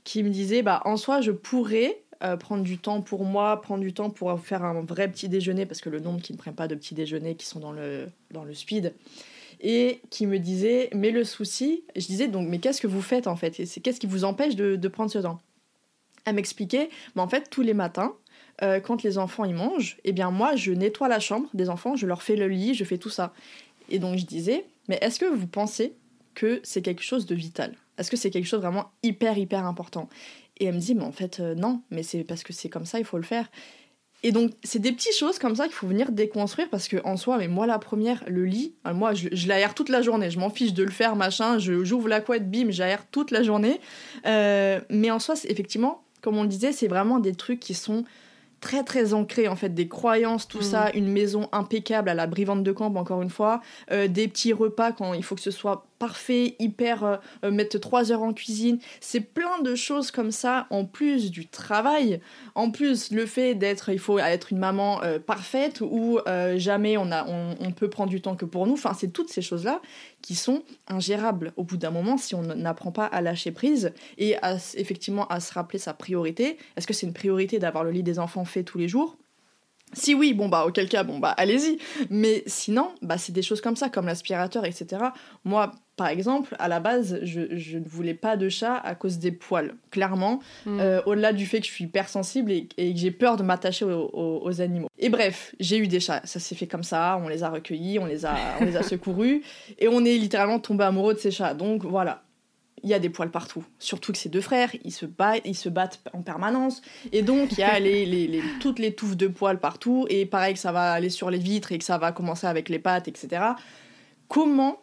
qui me disait, bah, en soi, je pourrais euh, prendre du temps pour moi, prendre du temps pour faire un vrai petit déjeuner, parce que le nombre qui ne prennent pas de petit déjeuner, qui sont dans le, dans le speed, et qui me disait, mais le souci, je disais donc, mais qu'est-ce que vous faites en fait? Qu'est-ce qui vous empêche de, de prendre ce temps? Elle m'expliquait, mais en fait, tous les matins, euh, quand les enfants y mangent, eh bien moi, je nettoie la chambre des enfants, je leur fais le lit, je fais tout ça. Et donc je disais, mais est-ce que vous pensez que c'est quelque chose de vital? Est-ce que c'est quelque chose vraiment hyper, hyper important? Et elle me dit, mais en fait, euh, non, mais c'est parce que c'est comme ça, il faut le faire. Et donc, c'est des petites choses comme ça qu'il faut venir déconstruire parce que en soi, mais moi, la première, le lit, euh, moi, je, l'aère toute la journée. Je m'en fiche de le faire, machin. J'ouvre la couette, bim, j'aère toute la journée. Euh, mais en soi, effectivement, comme on le disait, c'est vraiment des trucs qui sont très très ancrés en fait des croyances tout ça mm. une maison impeccable à la brivante de camp encore une fois des petits repas quand il faut que ce soit parfait, hyper euh, euh, mettre trois heures en cuisine. C'est plein de choses comme ça, en plus du travail, en plus le fait d'être, il faut être une maman euh, parfaite ou jamais on, a, on, peut prendre du temps que pour nous. Enfin, c'est toutes ces choses-là qui sont ingérables au bout d'un moment si on n'apprend pas à lâcher prise et à, effectivement à se rappeler sa priorité. Est-ce que c'est une priorité d'avoir le lit des enfants fait tous les jours? Si oui, bon bah auquel cas, bon bah allez-y. Mais sinon, bah c'est des choses comme ça, comme l'aspirateur, etc. Moi, par exemple, à la base, je, ne voulais pas de chat à cause des poils, clairement. Hmm. Euh, au-delà du fait que je suis hypersensible et, et que j'ai peur de m'attacher aux, animaux. Et bref, j'ai eu des chats. Ça s'est fait comme ça. On les a recueillis, on les a, on les a secourus. Et on est littéralement tombé amoureux de ces chats. Donc voilà. Il y a des poils partout. Surtout que ces deux frères, ils se battent, ils se battent en permanence. Et donc, il y a les, les, toutes les touffes de poils partout. Et pareil, que ça va aller sur les vitres et que ça va commencer avec les pattes, etc. Comment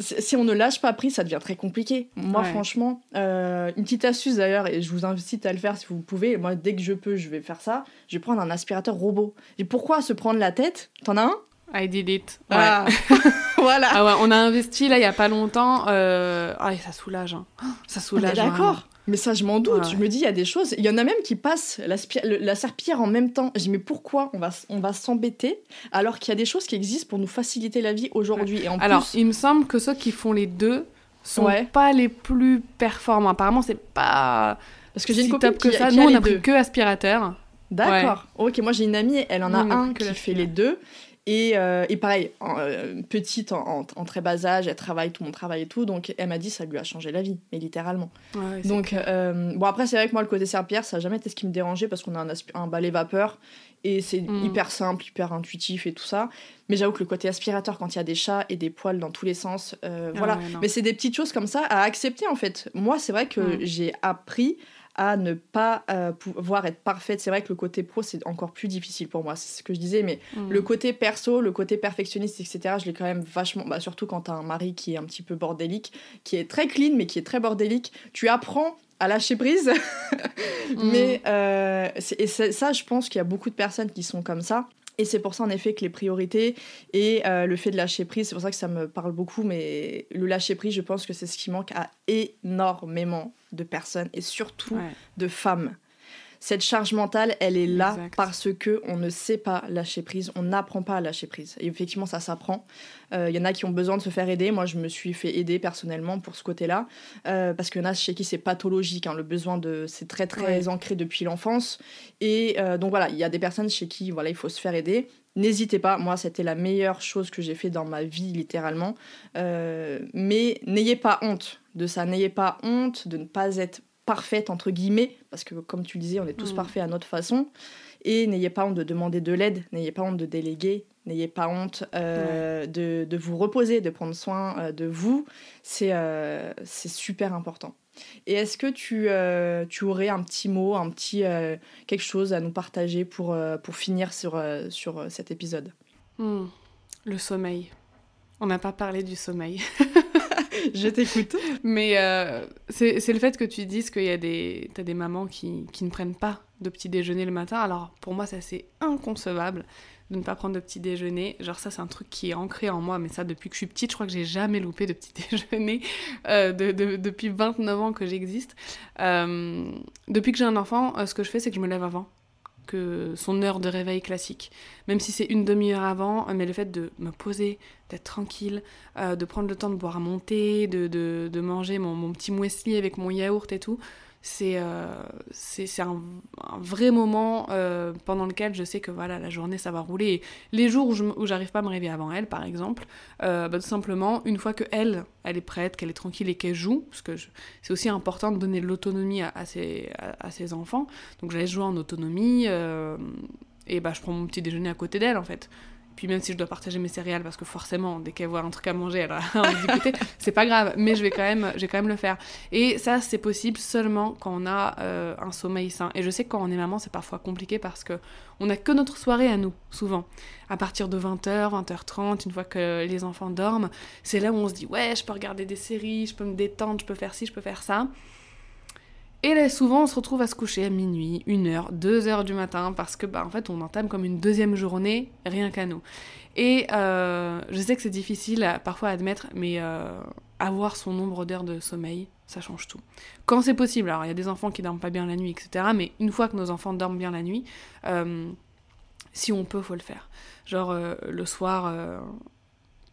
si on ne lâche pas prise, ça devient très compliqué. Moi, franchement, euh, une petite astuce d'ailleurs, et je vous invite à le faire si vous pouvez. Moi, dès que je peux, je vais faire ça. Je vais prendre un aspirateur robot. Et pourquoi se prendre la tête? T'en as un? I did it. Ah. voilà. Ah ouais, on a investi là il y a pas longtemps. Euh... Ah, ça soulage. Hein. Ça soulage. D'accord. Mais ça, je m'en doute. Je me dis, il y a des choses. Il y en a même qui passent la, la serpillère en même temps. Je dis, mais pourquoi on va, on va s'embêter alors qu'il y a des choses qui existent pour nous faciliter la vie aujourd'hui? Et en Alors, il me semble que ceux qui font les deux sont pas les plus performants. Apparemment, c'est pas. Parce que j'ai une copine que ça. Nous, on a pris que aspirateur. D'accord. Ok, moi j'ai une amie, elle en a un qui fait les deux. Euh, et, pareil, euh, petite, en, très bas âge, elle travaille, tout mon travail et tout, donc elle m'a dit ça lui a changé la vie, mais littéralement. donc, euh, bon, après, c'est vrai que moi, le côté serpillère, ça n'a jamais été ce qui me dérangeait parce qu'on a un, un balai vapeur et c'est mm. hyper simple, hyper intuitif et tout ça. Mais j'avoue que le côté aspirateur, quand il y a des chats et des poils dans tous les sens, ah voilà. mais c'est des petites choses comme ça à accepter en fait. Moi, c'est vrai que mm. j'ai appris à ne pas euh, pouvoir être parfaite. C'est vrai que le côté pro, c'est encore plus difficile pour moi, c'est ce que je disais, mais mm. le côté perso, le côté perfectionniste, etc., je l'ai quand même vachement, bah, surtout quand t'as un mari qui est un petit peu bordélique, qui est très clean, mais qui est très bordélique, tu apprends à lâcher prise. Mm. mais euh, et ça, je pense qu'il y a beaucoup de personnes qui sont comme ça. Et c'est pour ça, en effet, que les priorités et euh, le fait de lâcher prise, c'est pour ça que ça me parle beaucoup, mais le lâcher prise, je pense que c'est ce qui manque à énormément de personnes et surtout de femmes. Cette charge mentale, elle est là parce que on ne sait pas lâcher prise, on n'apprend pas à lâcher prise. Et effectivement, ça s'apprend. Il euh, y en a qui ont besoin de se faire aider. Moi, je me suis fait aider personnellement pour ce côté-là, euh, parce qu'il y en a chez qui c'est pathologique. Hein, le besoin de, c'est très très ancré depuis l'enfance. Et euh, donc voilà, il y a des personnes chez qui voilà, il faut se faire aider. N'hésitez pas, moi c'était la meilleure chose que j'ai fait dans ma vie littéralement. mais n'ayez pas honte de ça, n'ayez pas honte de ne pas être parfaite, entre guillemets, parce que comme tu disais, on est tous mm. parfaits à notre façon. Et n'ayez pas honte de demander de l'aide, n'ayez pas honte de déléguer, n'ayez pas honte euh, de, de, vous reposer, de prendre soin euh, de vous. C'est euh, c'est super important. Et est-ce que tu, tu aurais un petit mot, un petit quelque chose à nous partager pour, pour finir sur, sur cet épisode? Hmm. Le sommeil. On n'a pas parlé du sommeil. je t'écoute. Mais euh, c'est le fait que tu dises qu'il y a des, as des mamans qui, qui, ne prennent pas de petit déjeuner le matin. Alors pour moi, ça c'est inconcevable de ne pas prendre de petit déjeuner. Genre ça c'est un truc qui est ancré en moi, mais ça depuis que je suis petite, je crois que j'ai jamais loupé de petit déjeuner euh, de, depuis 29 ans que j'existe. Euh, depuis que j'ai un enfant, ce que je fais c'est que je me lève avant son heure de réveil classique. Même si c'est une demi-heure avant, mais le fait de me poser, d'être tranquille, euh, de prendre le temps de boire un thé, de, de, de manger mon, mon, petit muesli avec mon yaourt et tout, c'est euh, c'est un, vrai moment euh, pendant lequel je sais que voilà la journée ça va rouler. les jours où j'arrive pas à me réveiller avant elle, par exemple, euh, bah, tout simplement, une fois que elle, elle est prête, qu'elle est tranquille et qu'elle joue, parce que c'est aussi important de donner de l'autonomie à, à, ses, à, ses, enfants, donc j'allais jouer en autonomie, et bah je prends mon petit déjeuner à côté d'elle en fait. Puis même si je dois partager mes céréales, parce que forcément, dès qu'elle voit un truc à manger, elle a envie d'écouter, c'est pas grave, mais je vais quand même, je quand même le faire. Et ça, c'est possible seulement quand on a euh, un sommeil sain. Et je sais que quand on est maman, c'est parfois compliqué parce que on n'a que notre soirée à nous, souvent. À partir de 20h, 20h30, une fois que les enfants dorment, c'est là où on se dit, ouais, je peux regarder des séries, je peux me détendre, je peux faire ci, je peux faire ça. Et là, souvent, on se retrouve à se coucher à minuit, 1h, 2h du matin, parce que, bah, en fait, on entame comme une deuxième journée, rien qu'à nous. Et euh, je sais que c'est difficile parfois à admettre, mais euh, avoir son nombre d'heures de sommeil, ça change tout. Quand c'est possible, alors il y a des enfants qui dorment pas bien la nuit, etc., mais une fois que nos enfants dorment bien la nuit, euh, si on peut, faut le faire. Genre, le soir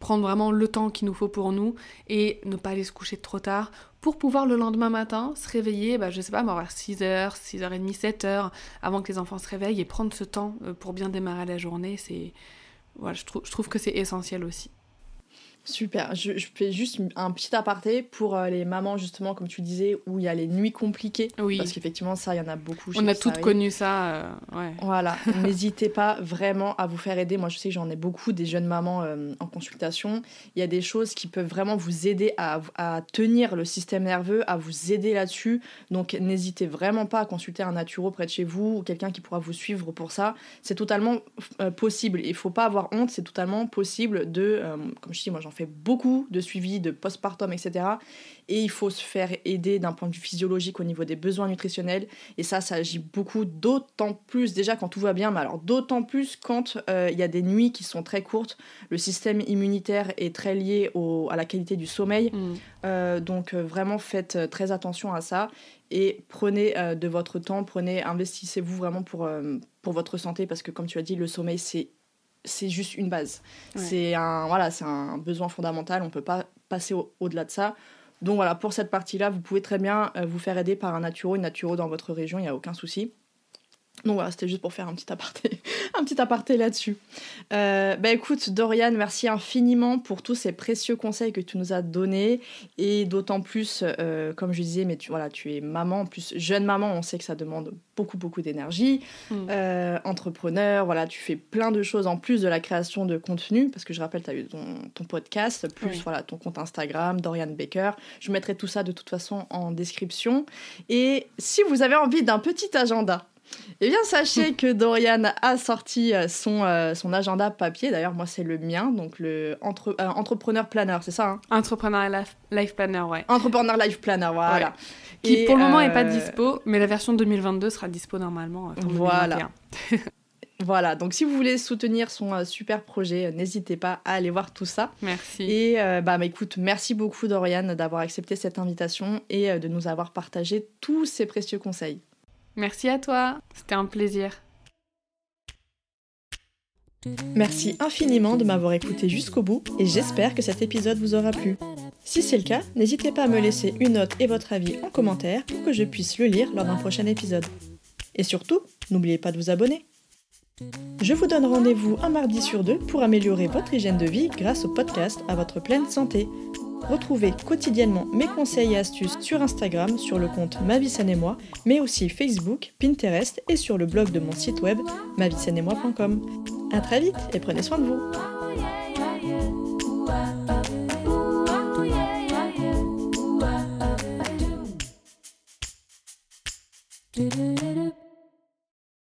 prendre vraiment le temps qu'il nous faut pour nous et ne pas aller se coucher trop tard pour pouvoir le lendemain matin se réveiller, bah, je sais pas, avoir 6h, 6h30, 7h avant que les enfants se réveillent et prendre ce temps euh, pour bien démarrer la journée, c'est voilà, je, je trouve que c'est essentiel aussi. Super. Je, je, fais juste un petit aparté pour euh, les mamans, justement, comme tu disais, où il y a les nuits compliquées. Oui. Parce qu'effectivement, ça, il y en a beaucoup. On a toutes connu ça. Euh, ouais. Voilà. N'hésitez pas vraiment à vous faire aider. Moi, je sais que j'en ai beaucoup, des jeunes mamans euh, en consultation. Il y a des choses qui peuvent vraiment vous aider à, à tenir le système nerveux, à vous aider là-dessus. Donc, n'hésitez vraiment pas à consulter un naturo près de chez vous ou quelqu'un qui pourra vous suivre pour ça. C'est totalement possible. Il faut pas avoir honte. C'est totalement possible de, comme je dis, moi, j'en fait beaucoup de suivi de postpartum, etc. Et il faut se faire aider d'un point de vue physiologique au niveau des besoins nutritionnels. Et ça, ça agit beaucoup, d'autant plus déjà quand tout va bien, mais alors d'autant plus quand euh, il y a des nuits qui sont très courtes. Le système immunitaire est très lié au, à la qualité du sommeil. Mm. Euh, donc euh, vraiment faites très attention à ça et prenez de votre temps, prenez, investissez-vous vraiment pour, pour votre santé parce que comme tu as dit, le sommeil c'est c'est juste une base. C'est un, voilà, c'est un besoin fondamental, on ne peut pas passer au-delà de ça. Donc voilà, pour cette partie-là, vous pouvez très bien euh, vous faire aider par un naturo, une naturo dans votre région, il n'y a aucun souci. Donc voilà, c'était juste pour faire un petit aparté, un petit aparté là-dessus. Euh, bah écoute, Dorian, merci infiniment pour tous ces précieux conseils que tu nous as donnés. Et d'autant plus, euh, comme je disais, mais tu, voilà, tu es maman, en plus jeune maman, on sait que ça demande beaucoup, beaucoup d'énergie. Mm. Euh, entrepreneur, voilà, tu fais plein de choses en plus de la création de contenu. Parce que je rappelle, tu as eu ton, podcast, plus voilà, ton compte Instagram, Dorian Baker. Je mettrai tout ça de toute façon en description. Et si vous avez envie d'un petit agenda, eh bien, sachez que Dorian a sorti euh, son, euh, son agenda papier. D'ailleurs, moi, c'est le mien, donc le entre, euh, Entrepreneur Planner, c'est ça hein? Entrepreneur life, Planner, ouais. Entrepreneur Life Planner, voilà. Qui, pour le moment, n'est pas dispo, mais la version 2022 sera dispo normalement. voilà. Voilà, donc si vous voulez soutenir son super projet, n'hésitez pas à aller voir tout ça. Merci. Et bah, bah, écoute, merci beaucoup Dorian d'avoir accepté cette invitation et de nous avoir partagé tous ces précieux conseils. Merci à toi, c'était un plaisir. Merci infiniment de m'avoir écouté jusqu'au bout et j'espère que cet épisode vous aura plu. Si c'est le cas, n'hésitez pas à me laisser une note et votre avis en commentaire pour que je puisse le lire lors d'un prochain épisode. Et surtout, n'oubliez pas de vous abonner. Je vous donne rendez-vous un mardi sur deux pour améliorer votre hygiène de vie grâce au podcast à votre pleine santé. Retrouvez quotidiennement mes conseils et astuces sur Instagram sur le compte Ma et moi, mais aussi Facebook, Pinterest et sur le blog de mon site web moi.com. A très vite et prenez soin de vous.